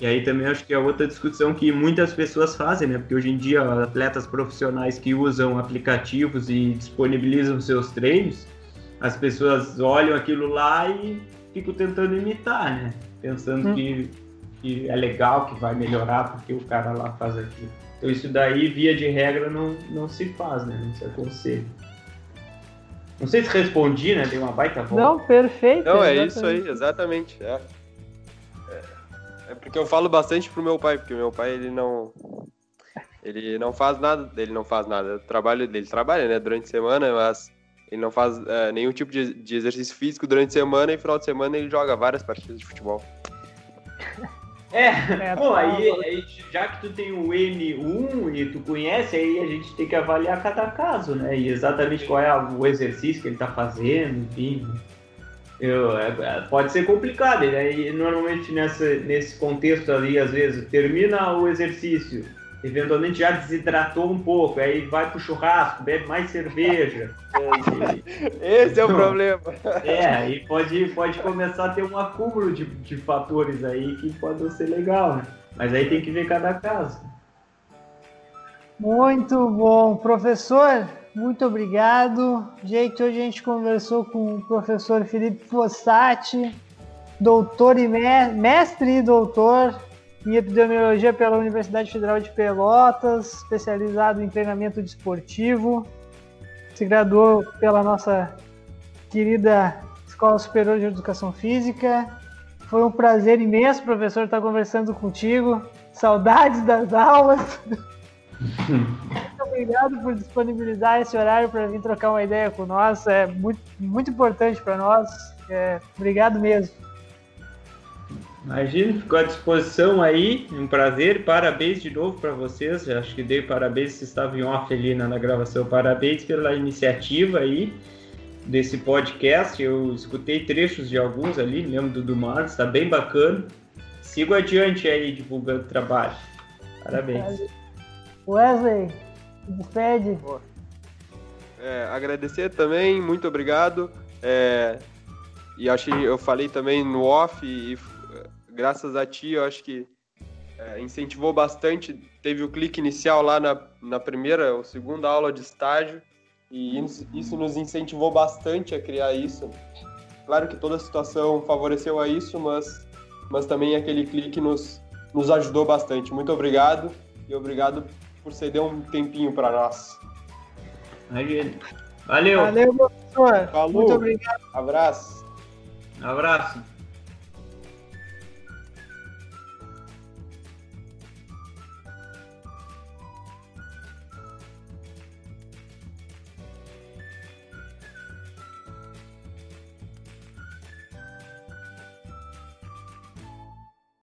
E aí também acho que é outra discussão que muitas pessoas fazem, né? Porque hoje em dia atletas profissionais que usam aplicativos e disponibilizam seus treinos, as pessoas olham aquilo lá e ficam tentando imitar, né? Pensando hum. que, que é legal, que vai melhorar porque o cara lá faz aquilo. Então isso daí, via de regra, não, não se faz, né? Não se aconselha. Não sei se respondi, né? Dei uma baita volta. Não, perfeito. Não, é isso aí, exatamente. É. Porque eu falo bastante pro meu pai, porque meu pai ele não ele não faz nada, ele não faz nada. O trabalho dele trabalha, né, durante a semana, mas ele não faz é, nenhum tipo de, de, exercício físico durante a semana e final de semana ele joga várias partidas de futebol. É, é bom, aí, aí, já que tu tem o N1 e tu conhece, aí a gente tem que avaliar cada caso, né? E exatamente qual é o exercício que ele tá fazendo, enfim. Eu, é, é, pode ser complicado, né? e normalmente nessa, nesse contexto ali, às vezes, termina o exercício, eventualmente já desidratou um pouco, aí vai pro churrasco, bebe mais cerveja. Esse é o problema. É, aí pode, pode começar a ter um acúmulo de, de fatores aí que podem ser legal, né? Mas aí tem que ver cada caso. Muito bom. Professor, muito obrigado. Gente, hoje a gente conversou com o professor Felipe Fossati, doutor e mestre e doutor em epidemiologia pela Universidade Federal de Pelotas, especializado em treinamento desportivo. Se graduou pela nossa querida Escola Superior de Educação Física. Foi um prazer imenso, professor, estar conversando contigo. Saudades das aulas. muito obrigado por disponibilizar esse horário para vir trocar uma ideia com nós. É muito, muito importante para nós. É, obrigado mesmo. Imagina, ficou à disposição aí. Um prazer. Parabéns de novo para vocês. Acho que dei parabéns se estavam em off ali na, na gravação. Parabéns pela iniciativa aí desse podcast. Eu escutei trechos de alguns ali, lembro do, do Marcos, está bem bacana. Sigo adiante aí divulgando o trabalho. Parabéns. Wesley, despede. É, agradecer também, muito obrigado. É, e acho que eu falei também no off, e graças a ti, eu acho que é, incentivou bastante. Teve o clique inicial lá na, na primeira ou segunda aula de estágio, e isso nos incentivou bastante a criar isso. Claro que toda a situação favoreceu a isso, mas, mas também aquele clique nos, nos ajudou bastante. Muito obrigado e obrigado por ceder um tempinho para nós. Valeu. Valeu, professor. Falou. Muito obrigado. Abraço. Abraço.